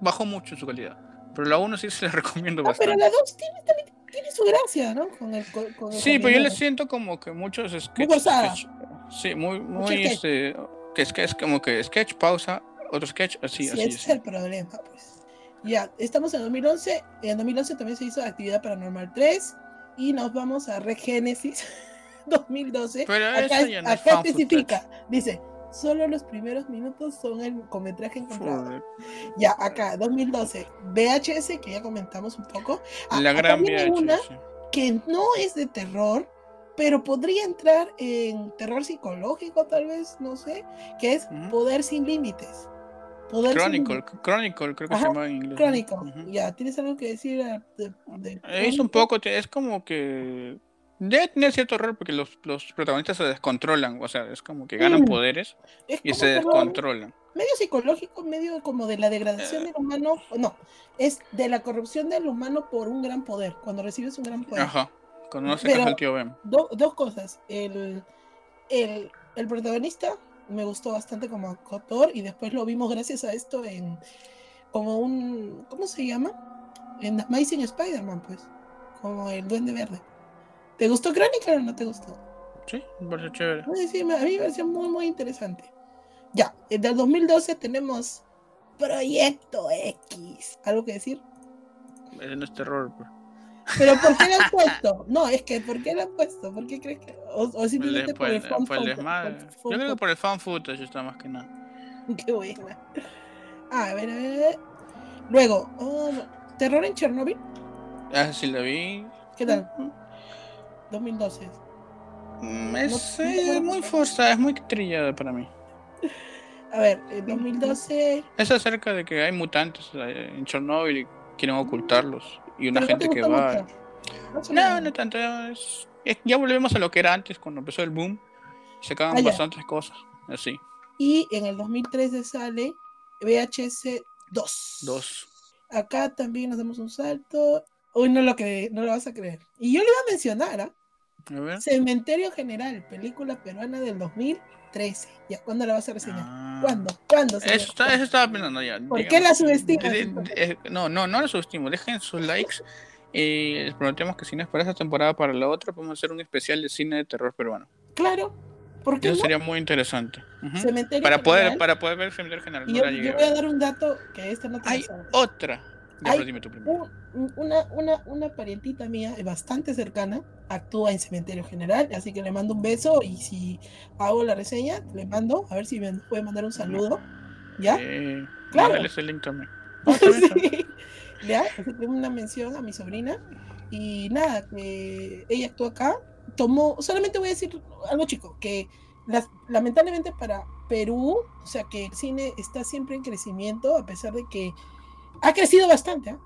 bajó mucho en su calidad, pero la 1 sí se la [laughs] recomiendo no, bastante. Pero la 2 tiene, también tiene su gracia, ¿no? Con el, con el sí, pero yo le siento como que muchos sketches. Sketch, sí, muy, muy este, que es, que es como que sketch, pausa, otro sketch, así, sí, así. Ese es el problema, pues. Ya, estamos en 2011. En 2011 también se hizo Actividad Paranormal 3 y nos vamos a Regénesis. [laughs] 2012. Pero acá, ya no acá especifica, dice, solo los primeros minutos son el cometraje encontrado. Ya, acá, 2012, VHS, que ya comentamos un poco. Ah, La gran VHS. Una que no es de terror, pero podría entrar en terror psicológico, tal vez, no sé, que es Poder sin Límites. Poder Chronicle, sin... Chronicle, creo que se llama en inglés. Chronicle, ya, ¿tienes algo que decir? De, de es un poco, es como que Debe tener cierto error porque los, los, protagonistas se descontrolan, o sea, es como que ganan mm. poderes y se descontrolan. Medio psicológico, medio como de la degradación del humano, no, es de la corrupción del humano por un gran poder, cuando recibes un gran poder. Ajá, cuando no se casa el tío Ben. dos cosas, el, el, el, protagonista me gustó bastante como actor y después lo vimos gracias a esto en como un, ¿cómo se llama? En Amazing Spider-Man, pues, como el Duende Verde. ¿Te gustó Chronicle o no te gustó? Sí, me pareció chévere. Sí, a mí me pareció muy, muy interesante. Ya, desde el 2012 tenemos Proyecto X. ¿Algo que decir? Ese no es terror, pues. ¿Pero por qué lo han [laughs] puesto? No, es que ¿por qué lo han puesto? ¿Por qué crees que.? O, simplemente por, el, fan por el Yo creo que por el fan footage está más que nada. [laughs] Qué buena. Ah, a ver, a ver. Luego, oh, ¿Terror en Chernobyl? Ah, sí, la vi. ¿Qué tal? 2012. Mm, es, muy forzada, es muy trillada para mí. [laughs] A ver, en 2012. [laughs] Es acerca de que hay mutantes eh, en Chernobyl y quieren ocultarlos. Y una gente que va. No, no tanto. ya volvemos a lo que era antes, cuando empezó el boom. Se acaban ah, bastantes cosas. Así. Y en el 2013 sale VHS 2. 2. Acá también nos damos un salto. Uy, no lo, que, no lo vas a creer. Y yo le iba a mencionar, ¿ah? Cementerio General, película peruana del 2013. ¿Ya cuándo la vas a reseñar? Ah. ¿Cuándo? ¿Cuándo? Eso, está, eso, estaba pensando ya. ¿Por qué la subestimas? no, no, no la subestimo. Dejen sus likes Y prometemos que si no es para esta temporada, para la otra, podemos hacer un especial de cine de terror peruano. Claro. Porque Eso sería muy interesante. para, poder, para poder ver el Cementerio General. yo, voy a dar un dato que esta no te Hay otra. Hay una, una, una parientita mía, bastante cercana, actúa en Cementerio General, así que le mando un beso y si hago la reseña, le mando, a ver si me puede mandar un saludo. ¿Ya? claro. el link también. [laughs] ¿Ya? tengo una mención a mi sobrina y nada, que ella actúa acá. Tomó, solamente voy a decir algo chico, que lamentablemente para Perú, o sea que el cine está siempre en crecimiento, a pesar de que ha crecido bastante, ¿eh?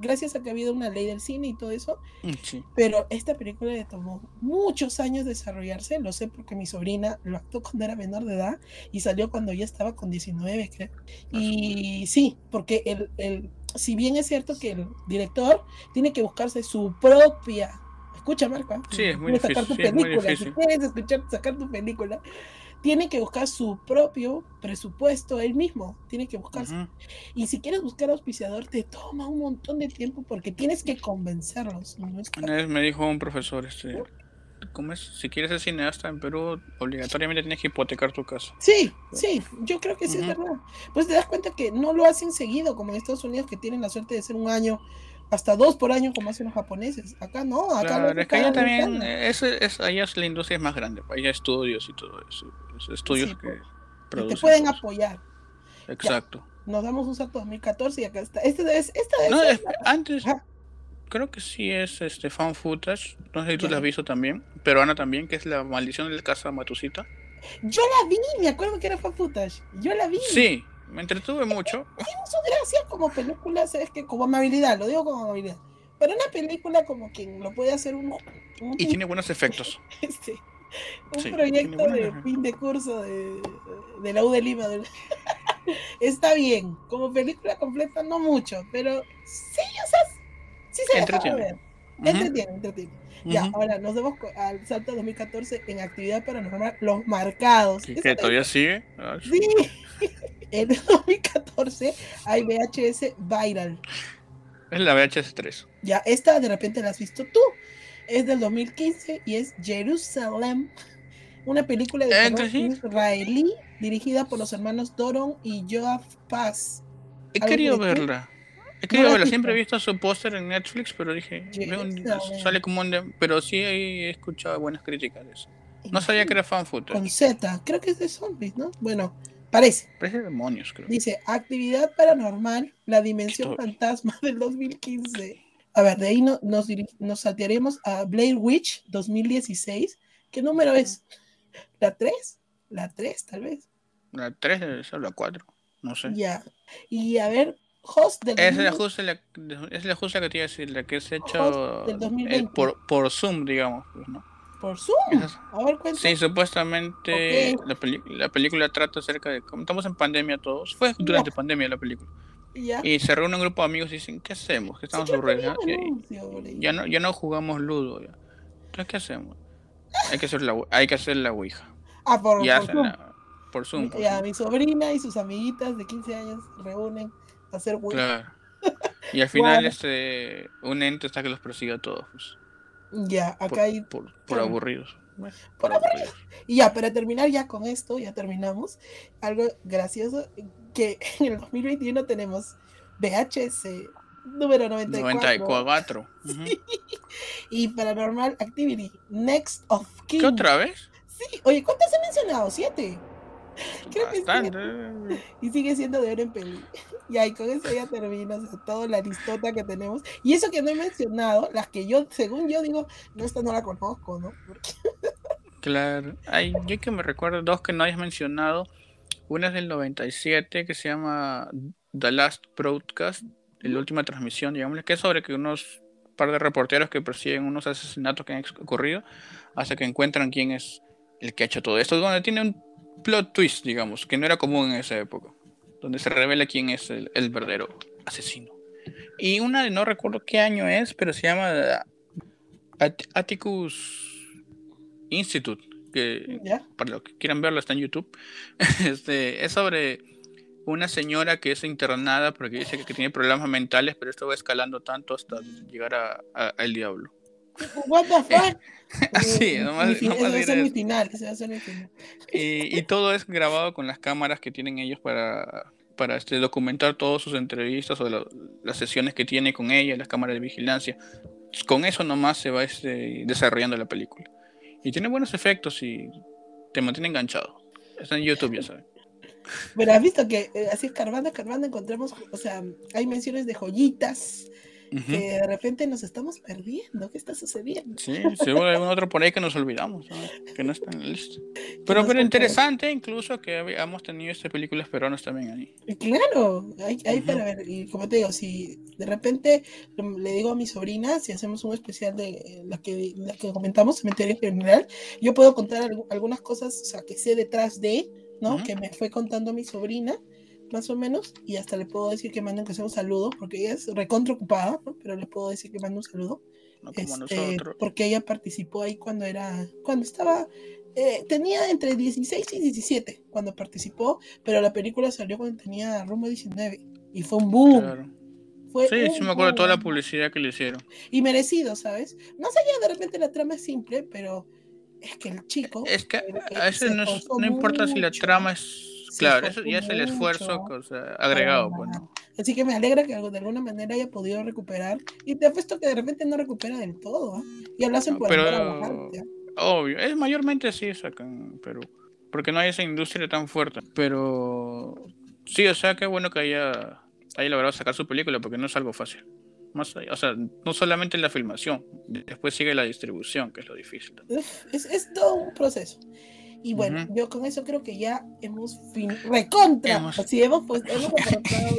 gracias a que ha habido una ley del cine y todo eso. Mm, Pero esta película le tomó muchos años desarrollarse, lo sé porque mi sobrina lo actuó cuando era menor de edad y salió cuando ya estaba con 19, creo. Y sí, porque el, el, si bien es cierto que el director tiene que buscarse su propia... Escucha, Marco. ¿eh? Sí, es muy difícil. tu película. Si quieres escuchar, sacar tu película, tiene que buscar su propio presupuesto él mismo, tiene que buscarse. Y si quieres buscar auspiciador, te toma un montón de tiempo porque tienes que convencerlos. Una vez me dijo un profesor, este, ¿cómo es? Si quieres ser cineasta en Perú, obligatoriamente tienes que hipotecar tu casa. Sí, sí, yo creo que sí es verdad. Pues te das cuenta que no lo hacen seguido, como en Estados Unidos, que tienen la suerte de ser un año hasta dos por año como hacen los japoneses. Acá no, acá claro, es que allá también, es, es, allá la industria es más grande, hay estudios y todo eso, estudios que te pueden apoyar. Exacto. nos damos un salto 2014 y acá está. Este es, esta no, antes, creo que sí es este fan footage, no sé si tú la has visto también, pero Ana también, que es la maldición de la casa Matusita. Yo la vi, me acuerdo que era fan footage, yo la vi. Sí, me entretuve mucho. [laughs] Su gracia como película, ¿sabes que Como amabilidad, lo digo como amabilidad. Pero una película como quien lo puede hacer uno. y tiene buenos efectos. [laughs] Este, un proyecto de fin de curso de, de la U de Lima. [laughs] Está bien, como película completa no mucho, pero sí, o sea, sí se entretiene. Ver. Entretiene, entretiene. Ya, ahora nos vemos al salto 2014 en actividad paranormal, los marcados. ¿Que, todavía sigue? Ah, sí. En 2014 [laughs] hay VHS Viral. Es la VHS 3. Ya, esta de repente la has visto tú. Es del 2015 y es Jerusalem, una película de terror israelí dirigida por los hermanos Doron y Joab Paz. He querido verla. He querido verla. Siempre he visto su póster en Netflix, pero dije, sale como un. Pero sí he escuchado buenas críticas de eso. No sabía que era fan footage. Con Z, creo que es de zombies, ¿no? Bueno, Parece. Parece demonios, creo. Dice, actividad paranormal, la dimensión fantasma del 2015. A ver, de ahí no, nos, nos saltearemos a Blair Witch 2016. ¿Qué número es? ¿La 3? ¿La 3 tal vez? La 3 debe ser la 4, no sé. Ya. Y a ver, host del... Es la justa, la, es la justa que te iba a decir, la que se ha hecho por, por Zoom, digamos, pues, ¿no? Por Zoom. A ver, Sí, supuestamente la, la, película trata acerca de cómo estamos en pandemia todos. Fue durante pandemia la película. Y se reúne un grupo de amigos y dicen, ¿qué hacemos? Que estamos aburridos. Ya, no, ya no jugamos ludo. Ya. Entonces, ¿qué hacemos? Hay que hacer la, hay que hacer la Ouija. Ah, por, por, Zoom. ya, mi sobrina y sus amiguitas de 15 años reúnen a hacer Ouija. Claro. Y al [laughs] final este un ente está que los persigue a todos. Ya, acá hay. Por, aburridos. por, aburridos. Y ya, para terminar ya con esto, ya terminamos. Algo gracioso, que en el 2021 tenemos VHS número 94. 94. [laughs] Y Paranormal Activity, Next of Kin. ¿Qué otra vez? Sí, oye, ¿cuántas he mencionado? Siete. Creo [laughs] Que y sigue siendo de oro en peli. Y ahí con eso ya termina toda la listota que tenemos. Y eso que no he mencionado, las que yo, según yo digo, no, esta no la conozco, ¿no? [laughs] Claro. Hay, yo que me recuerdo dos que no hayas mencionado. Una es del 97 que se llama The Last Broadcast, la última transmisión, digamos, que es sobre que unos par de reporteros que persiguen unos asesinatos que han ocurrido hasta que encuentran quién es el que ha hecho todo esto. Donde tiene un plot twist, digamos, que no era común en esa época, donde se revela quién es el, verdadero asesino. Y una de no recuerdo qué año es, pero se llama Atticus Institute, que para los que quieran verlo está en YouTube. [laughs] este, es sobre una señora que es internada porque dice que, tiene problemas mentales, pero esto va escalando tanto hasta llegar a, al diablo. What the fuck? [laughs] Así, nomás, mi, nomás ese diré mi final, ese mi. Y, y todo es grabado con las cámaras que tienen ellos para, para este, documentar todas sus entrevistas o las sesiones que tiene con ella, las cámaras de vigilancia. Con eso nomás se va este, desarrollando la película. Y tiene buenos efectos y te mantiene enganchado. Está en YouTube, ya saben. Pero has visto que eh, así escarbando, escarbando encontramos, o sea, hay menciones de joyitas Que de repente nos estamos perdiendo. ¿Qué está sucediendo? Sí, seguro hay algún otro por ahí que nos olvidamos, ¿no? que no está en la lista. [laughs] Pero, pero interesante incluso que habíamos tenido este películas peruanas también ahí. Y Claro, hay, hay Ujú. para ver. Y como te digo, si de repente lo- le digo a mi sobrina, si hacemos un especial de la que, la que comentamos, Cementerio General, yo puedo contar algu- algunas cosas, o sea, que sé detrás de, ¿no? Que me fue contando mi sobrina, más o menos, y hasta le puedo decir que manden que sea un saludo, porque ella es recontra ocupada, ¿no? Pero le puedo decir que mande un saludo. No como este, nosotros. porque ella participó ahí cuando era, cuando estaba, eh, tenía entre 16 y 17 cuando participó, pero la película salió cuando tenía rumbo a 19 y fue un boom. Claro. Fue Sí, sí me acuerdo de toda la boom. publicidad que le hicieron. Y merecido, ¿sabes? Más allá de repente la trama es simple, pero es que el chico Es que eh, a veces no, es- no importa si la trama es... Claro, eso ya es el esfuerzo o sea, agregado, para- pues. Así que me alegra que de alguna manera haya podido recuperar. Y te apuesto que de repente no recupera del todo. ¿ah? Y lo hacen No, pero- amor al arte, ¿ah? Obvio, es mayormente así sacan Perú, porque no hay esa industria tan fuerte. Pero sí, o sea, qué bueno que haya, haya logrado sacar su película, porque no es algo fácil. Más allá- o sea, no solamente la filmación, después sigue la distribución, que es lo difícil. Uf, es, es todo un proceso. Y bueno, Ujú. yo con eso creo que ya hemos fin recontra. Hemos- Así hemos pues hemos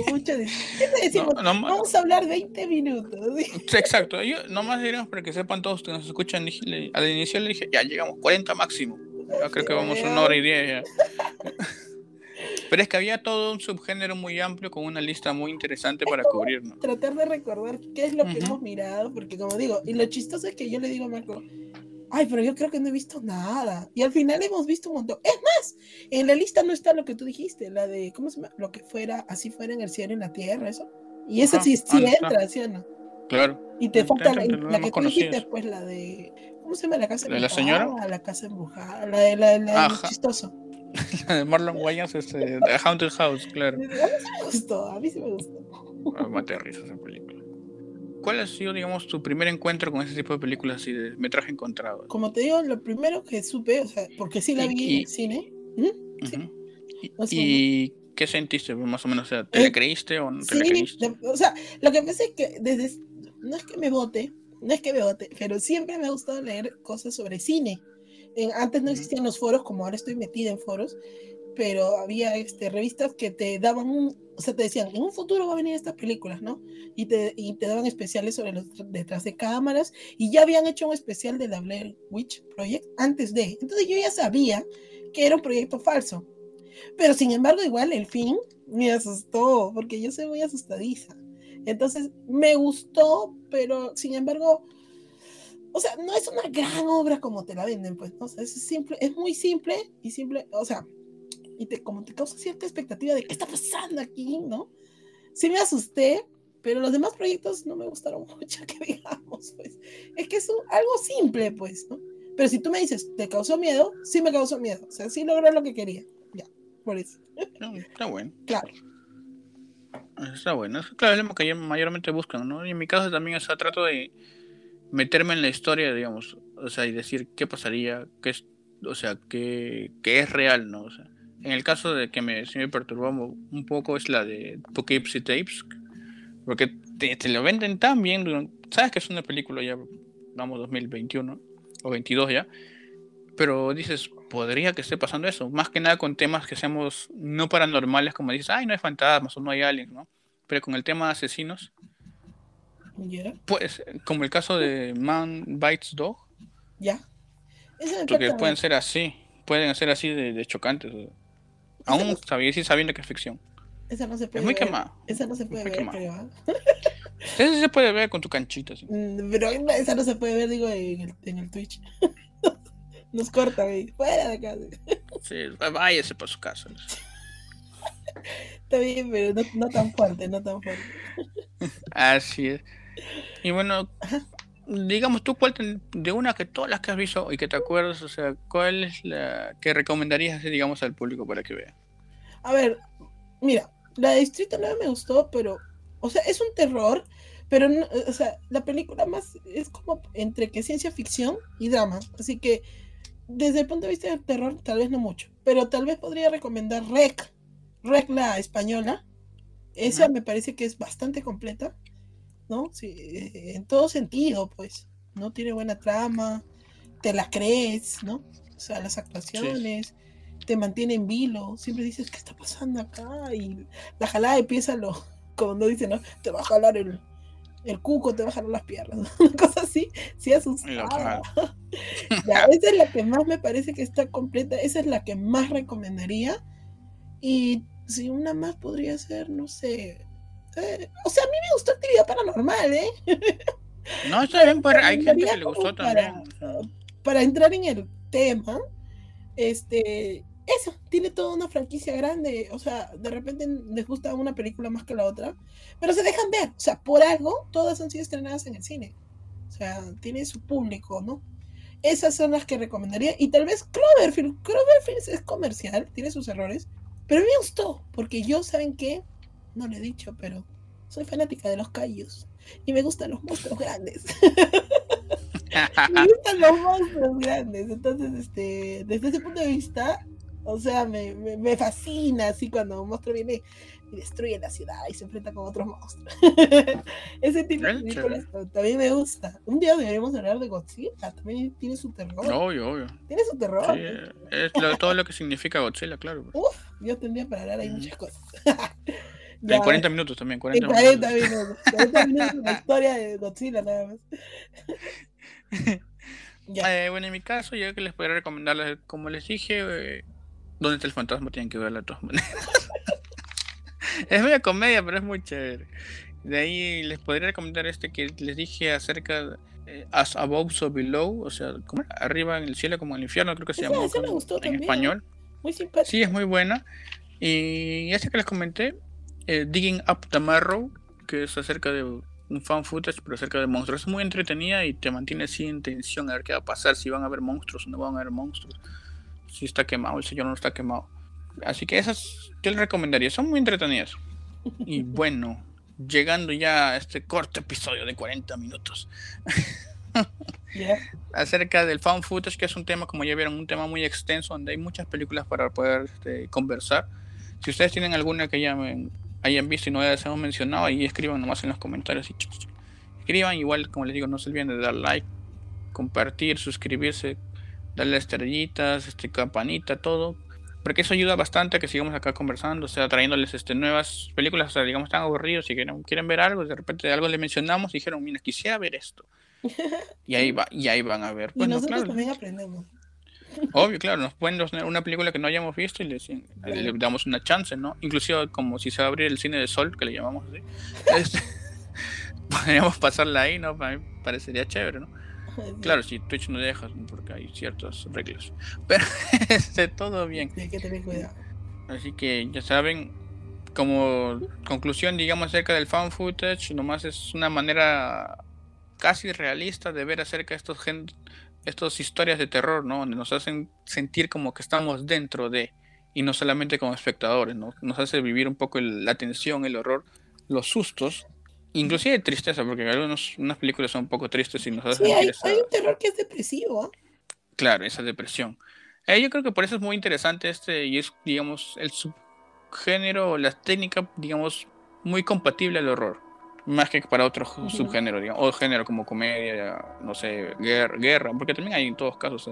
mucho. de- ¿Qué te decimos? No, Vamos a hablar 20 minutos. [laughs] ¿sí? Exacto, yo nomás diremos para que sepan todos que nos escuchan, le- al inicio le dije, ya llegamos 40 máximo. Ya creo que vamos una hora y diez ya. [laughs] Pero es que había todo un subgénero muy amplio con una lista muy interesante para cubrir, ¿no? Tratar de recordar qué es lo que Ujú. hemos mirado, porque como digo, y lo chistoso es que yo le digo a Marco, ay, pero yo creo que no he visto nada. Y al final hemos visto un montón. Es más, en la lista no está lo que tú dijiste, la de, ¿cómo se llama? Lo que fuera, así fuera en el cielo y en la tierra, eso. Y esa Ajá, sí, ah, sí entra, ¿sí o no? Claro. Y te falta la, la que tú dijiste, pues la de. ¿Cómo se llama la casa ¿La de la señora? embrujada? La casa embrujada. La de la, la Ajá. chistoso. [laughs] de Marlon Wayans, este, de Haunted House, claro. [laughs] A mí sí me gustó, a mí sí me gustó. Ah, Mate de risas esa película. ¿Cuál ha sido, digamos, tu primer encuentro con ese tipo de películas así de metraje encontrado? Como te digo, lo primero que supe, o sea, porque sí la vi y- en el cine. ¿Mm? Sí. Y- Más o ¿Y qué sentiste, más o menos? O sea, ¿Te Eh, le creíste o no te Sí, creíste? de- o sea, lo que pasa es que desde. No es que me vote, no es que me vote, pero siempre me ha gustado leer cosas sobre cine. En- antes no existían los foros, como ahora estoy metida en foros, pero había este, revistas que te daban un. O sea, te decían, en un futuro va a venir estas películas, ¿no? Y te, y te daban especiales sobre los tr- detrás de cámaras, y ya habían hecho un especial de la Blair Witch Project antes de. Entonces yo ya sabía que era un proyecto falso. Pero sin embargo, igual el fin me asustó, porque yo soy muy asustadiza. Entonces me gustó, pero sin embargo, o sea, no es una gran obra como te la venden, pues, ¿no? O sea, es simple, es muy simple y simple, o sea, y te, como te causa cierta expectativa de qué está pasando aquí, ¿no? Sí me asusté, pero los demás proyectos no me gustaron [laughs] mucho, que digamos, pues. Es que es un- algo simple, pues, ¿no? Pero si tú me dices, ¿te causó miedo? Sí me causó miedo. O sea, sí logré lo que quería. Ya, por eso. No, está bueno. Claro. Está bueno. Es claro, es lo que mayormente buscan, ¿no? Y en mi caso también, o sea, trato de meterme en la historia, digamos, o sea, y decir qué pasaría, qué es, o sea, qué, qué es real, ¿no? O sea, en el caso de que me, sí me perturbó un poco es la de Poughkeepsie Tapes, porque te, te lo venden tan bien, sabes que es una película ya, vamos, 2021 o 22 ya, pero dices, podría que esté pasando eso, más que nada con temas que seamos no paranormales, como dices, ay, no hay fantasmas o no hay aliens, ¿no? Pero con el tema de asesinos, pues, como el caso de Man Bites Dog, ya. Porque pueden ser así, pueden ser así de, de chocantes, o sea, aún sí sabiendo que es ficción. Esa no se puede Es muy ver. quemado. Esa no se puede ver, creo. ¿ah? [laughs] Eso sí se puede ver con tu canchita. así. Mm, Pero esa no se puede ver, digo, en el, en el Twitch. [laughs] Nos corta, güey. Fuera de acá. Sí, váyase para su casa. Está bien, pero no, tan fuerte, no tan fuerte. [laughs] Así es. Y bueno, digamos tú, ¿cuál de una que todas las que has visto y que te acuerdas, o sea, cuál es la que recomendarías, digamos, al público para que vea? A ver, mira, la de Distrito 9 me gustó, pero, o sea, es un terror, pero, o sea, la película más es como entre que ciencia ficción y drama, así que desde el punto de vista del terror, tal vez no mucho, pero tal vez podría recomendar Rec, Rec la española, esa me parece que es bastante completa, ¿no? Sí, eh, en todo sentido, pues, ¿no? Tiene buena trama, te la crees, ¿no? O sea, las actuaciones, te mantiene en vilo, siempre dices, ¿qué está pasando acá? Y la jalada empieza lo, [laughs] como no dice, ¿no? Te va a jalar el, el cuco, te va a jalar las piernas, [laughs] una cosa así, sí asustada. [laughs] ya, esa es la que más me parece que está completa, esa es la que más recomendaría. Y si una más podría ser, no sé, eh, o sea, a mí me gustó actividad paranormal, ¿eh? [laughs] No, está bien, pero hay gente que le gustó también. Para entrar en el tema, este, eso, tiene toda una franquicia grande. O sea, de repente les gusta una película más que la otra, pero se dejan ver. O sea, por algo, todas han sido estrenadas en el cine. O sea, tiene su público, ¿no? Esas son las que recomendaría. Y tal vez Cloverfield. Cloverfield es comercial, tiene sus errores, pero me gustó, porque yo, ¿saben qué? No lo he dicho, pero soy fanática de los callos y me gustan los monstruos grandes. [laughs] me gustan los monstruos grandes. Entonces, este, desde ese punto de vista, o sea, me, me, fascina así cuando un monstruo viene y destruye la ciudad y se enfrenta con otros monstruos. [laughs] Ese tipo de películas también me gusta. Un día deberíamos hablar de Godzilla, también tiene su terror. Obvio, obvio. Tiene su terror. Sí, es todo lo que significa Godzilla, claro. Uf, yo tendría para hablar ahí muchas cosas. [laughs] en 40 minutos también, 40, en 40 minutos. 40 minutos la historia de Godzilla nada más. [laughs] Eh, bueno, en mi caso, yo que les podría recomendarles, como les dije, eh, ¿Dónde está el fantasma? Tienen que verla de todas maneras. [laughs] es una comedia, pero es muy chévere. De ahí les podría recomendar este que les dije acerca de eh, As Above So Below, o sea, como arriba en el cielo como en el infierno, creo que se llama en español. Muy simpático. Sí, es muy buena. Y este que les comenté, eh, Digging Up the Marrow, que es acerca de un fan footage, pero acerca de monstruos. Es muy entretenida y te mantiene sin tensión a ver qué va a pasar, si van a haber monstruos o no van a haber monstruos, si está quemado, el señor no está quemado. Así que esas yo les recomendaría, son muy entretenidas. Y [laughs] bueno, llegando ya a este corto episodio de 40 minutos. [laughs] acerca del fan footage, que es un tema, como ya vieron, un tema muy extenso, donde hay muchas películas para poder este, conversar. Si ustedes tienen alguna que llamen hayan visto y no les hemos mencionado, ahí escriban nomás en los comentarios. Y escriban, igual como les digo, no se olviden de dar like, compartir, suscribirse, darle estrellitas, este, campanita, todo. Porque eso ayuda bastante a que sigamos acá conversando, o sea, trayéndoles este, nuevas películas, o sea, digamos, están aburridos y quieren, quieren ver algo, de repente algo le mencionamos y dijeron, mira, quisiera ver esto. [laughs] Y ahí va, y ahí van a ver. Pues, y nosotros también aprendemos. Obvio, claro, nos pueden una película que no hayamos visto y le, damos una chance, ¿no? Inclusive como si se va a abrir el cine de sol, que le llamamos así. [laughs] Podríamos pasarla ahí, ¿no? Para mí parecería chévere, ¿no? [laughs] Claro, si Twitch no deja, porque hay ciertas reglas. Pero [laughs] este, todo bien. Hay que tener cuidado. Así que ya saben, como conclusión, digamos, acerca del fan footage, nomás es una manera casi realista de ver acerca de estos estas historias de terror, ¿no? Donde nos hacen sentir como que estamos dentro de, y no solamente como espectadores, ¿no? Nos hace vivir un poco la tensión, el horror, los sustos, inclusive tristeza, porque algunas unas películas son un poco tristes y nos hacen sí, hay, hay, un terror que es depresivo. ¿ah? Claro, esa depresión. Eh, yo creo que por eso es muy interesante este, y es, digamos, el subgénero, la técnica, digamos, muy compatible al horror más que para otro subgénero, digamos, o género como comedia, no sé, guerra, guerra porque también hay en todos casos,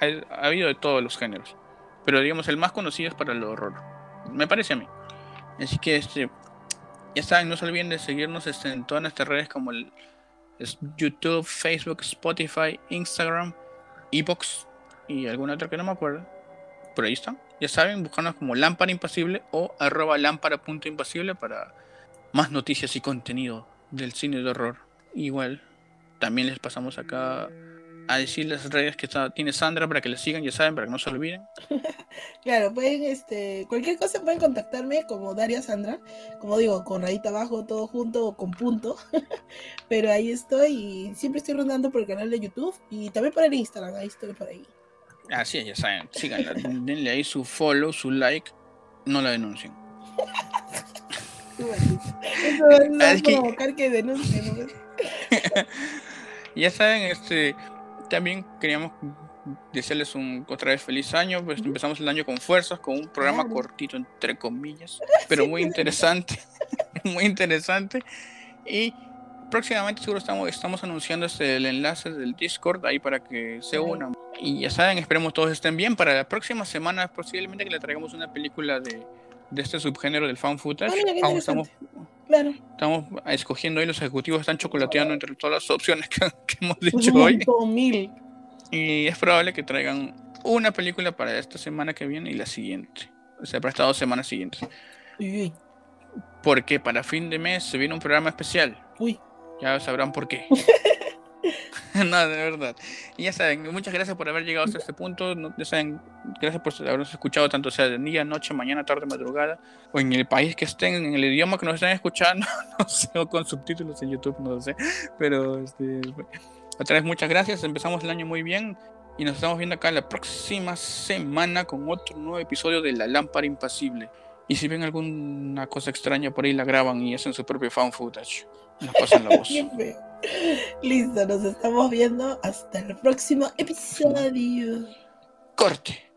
eh, ha habido de todos los géneros, pero digamos el más conocido es para el horror, me parece a mí. Así que este, ya saben, no se olviden de seguirnos este, en todas nuestras redes como el YouTube, Facebook, Spotify, Instagram, Ebox y alguna otra que no me acuerdo. Por ahí están. Ya saben, buscarnos como lámpara impasible o arroba lámpara.impasible para más noticias y contenido del cine de horror. Igual, también les pasamos acá a decir las redes que tiene Sandra para que le sigan, ya saben, para que no se olviden. [laughs] Claro, pueden, este, cualquier cosa pueden contactarme como Daria Sandra, como digo, con rayita abajo, todo junto o con punto. [laughs] Pero ahí estoy y siempre estoy rondando por el canal de YouTube y también por el Instagram, ahí estoy por ahí. Así es, ya saben, síganla, denle ahí su follow, su like, no la denuncien. [laughs] Eso va a provocar que denuncien. [laughs] ya saben, este, también queríamos desearles un otra vez feliz año. Pues empezamos el año con fuerzas, con un programa cortito, entre comillas, [laughs] pero muy interesante. [laughs] muy interesante. Y próximamente seguro estamos, estamos anunciando este, el enlace del Discord ahí para que se unan. Y ya saben, esperemos todos estén bien. Para la próxima semana posiblemente que le traigamos una película de, de este subgénero del fan footage. Ah, estamos, claro. estamos escogiendo hoy, los ejecutivos están chocolateando entre todas las opciones que, [laughs] hemos dicho hoy. Mil. Y es probable que traigan una película para esta semana que viene y la siguiente. O sea, para estas dos semanas siguientes. Porque para fin de mes se viene un programa especial. Uy. Ya sabrán por qué. [laughs] [laughs] no, de verdad. Y ya saben, muchas gracias por haber llegado hasta este punto. Ya saben, gracias por habernos escuchado tanto sea de día, noche, mañana, tarde, madrugada, o en el país que estén, en el idioma que nos estén escuchando, [laughs] no sé, o con subtítulos en YouTube, no sé. Pero este, otra vez muchas gracias, empezamos el año muy bien y nos estamos viendo acá la próxima semana con otro nuevo episodio de La Lámpara Impasible. Y si ven alguna cosa extraña por ahí la graban y hacen su propio fan footage. Nos pasan la voz. Listo, nos estamos viendo hasta el próximo episodio. Corte.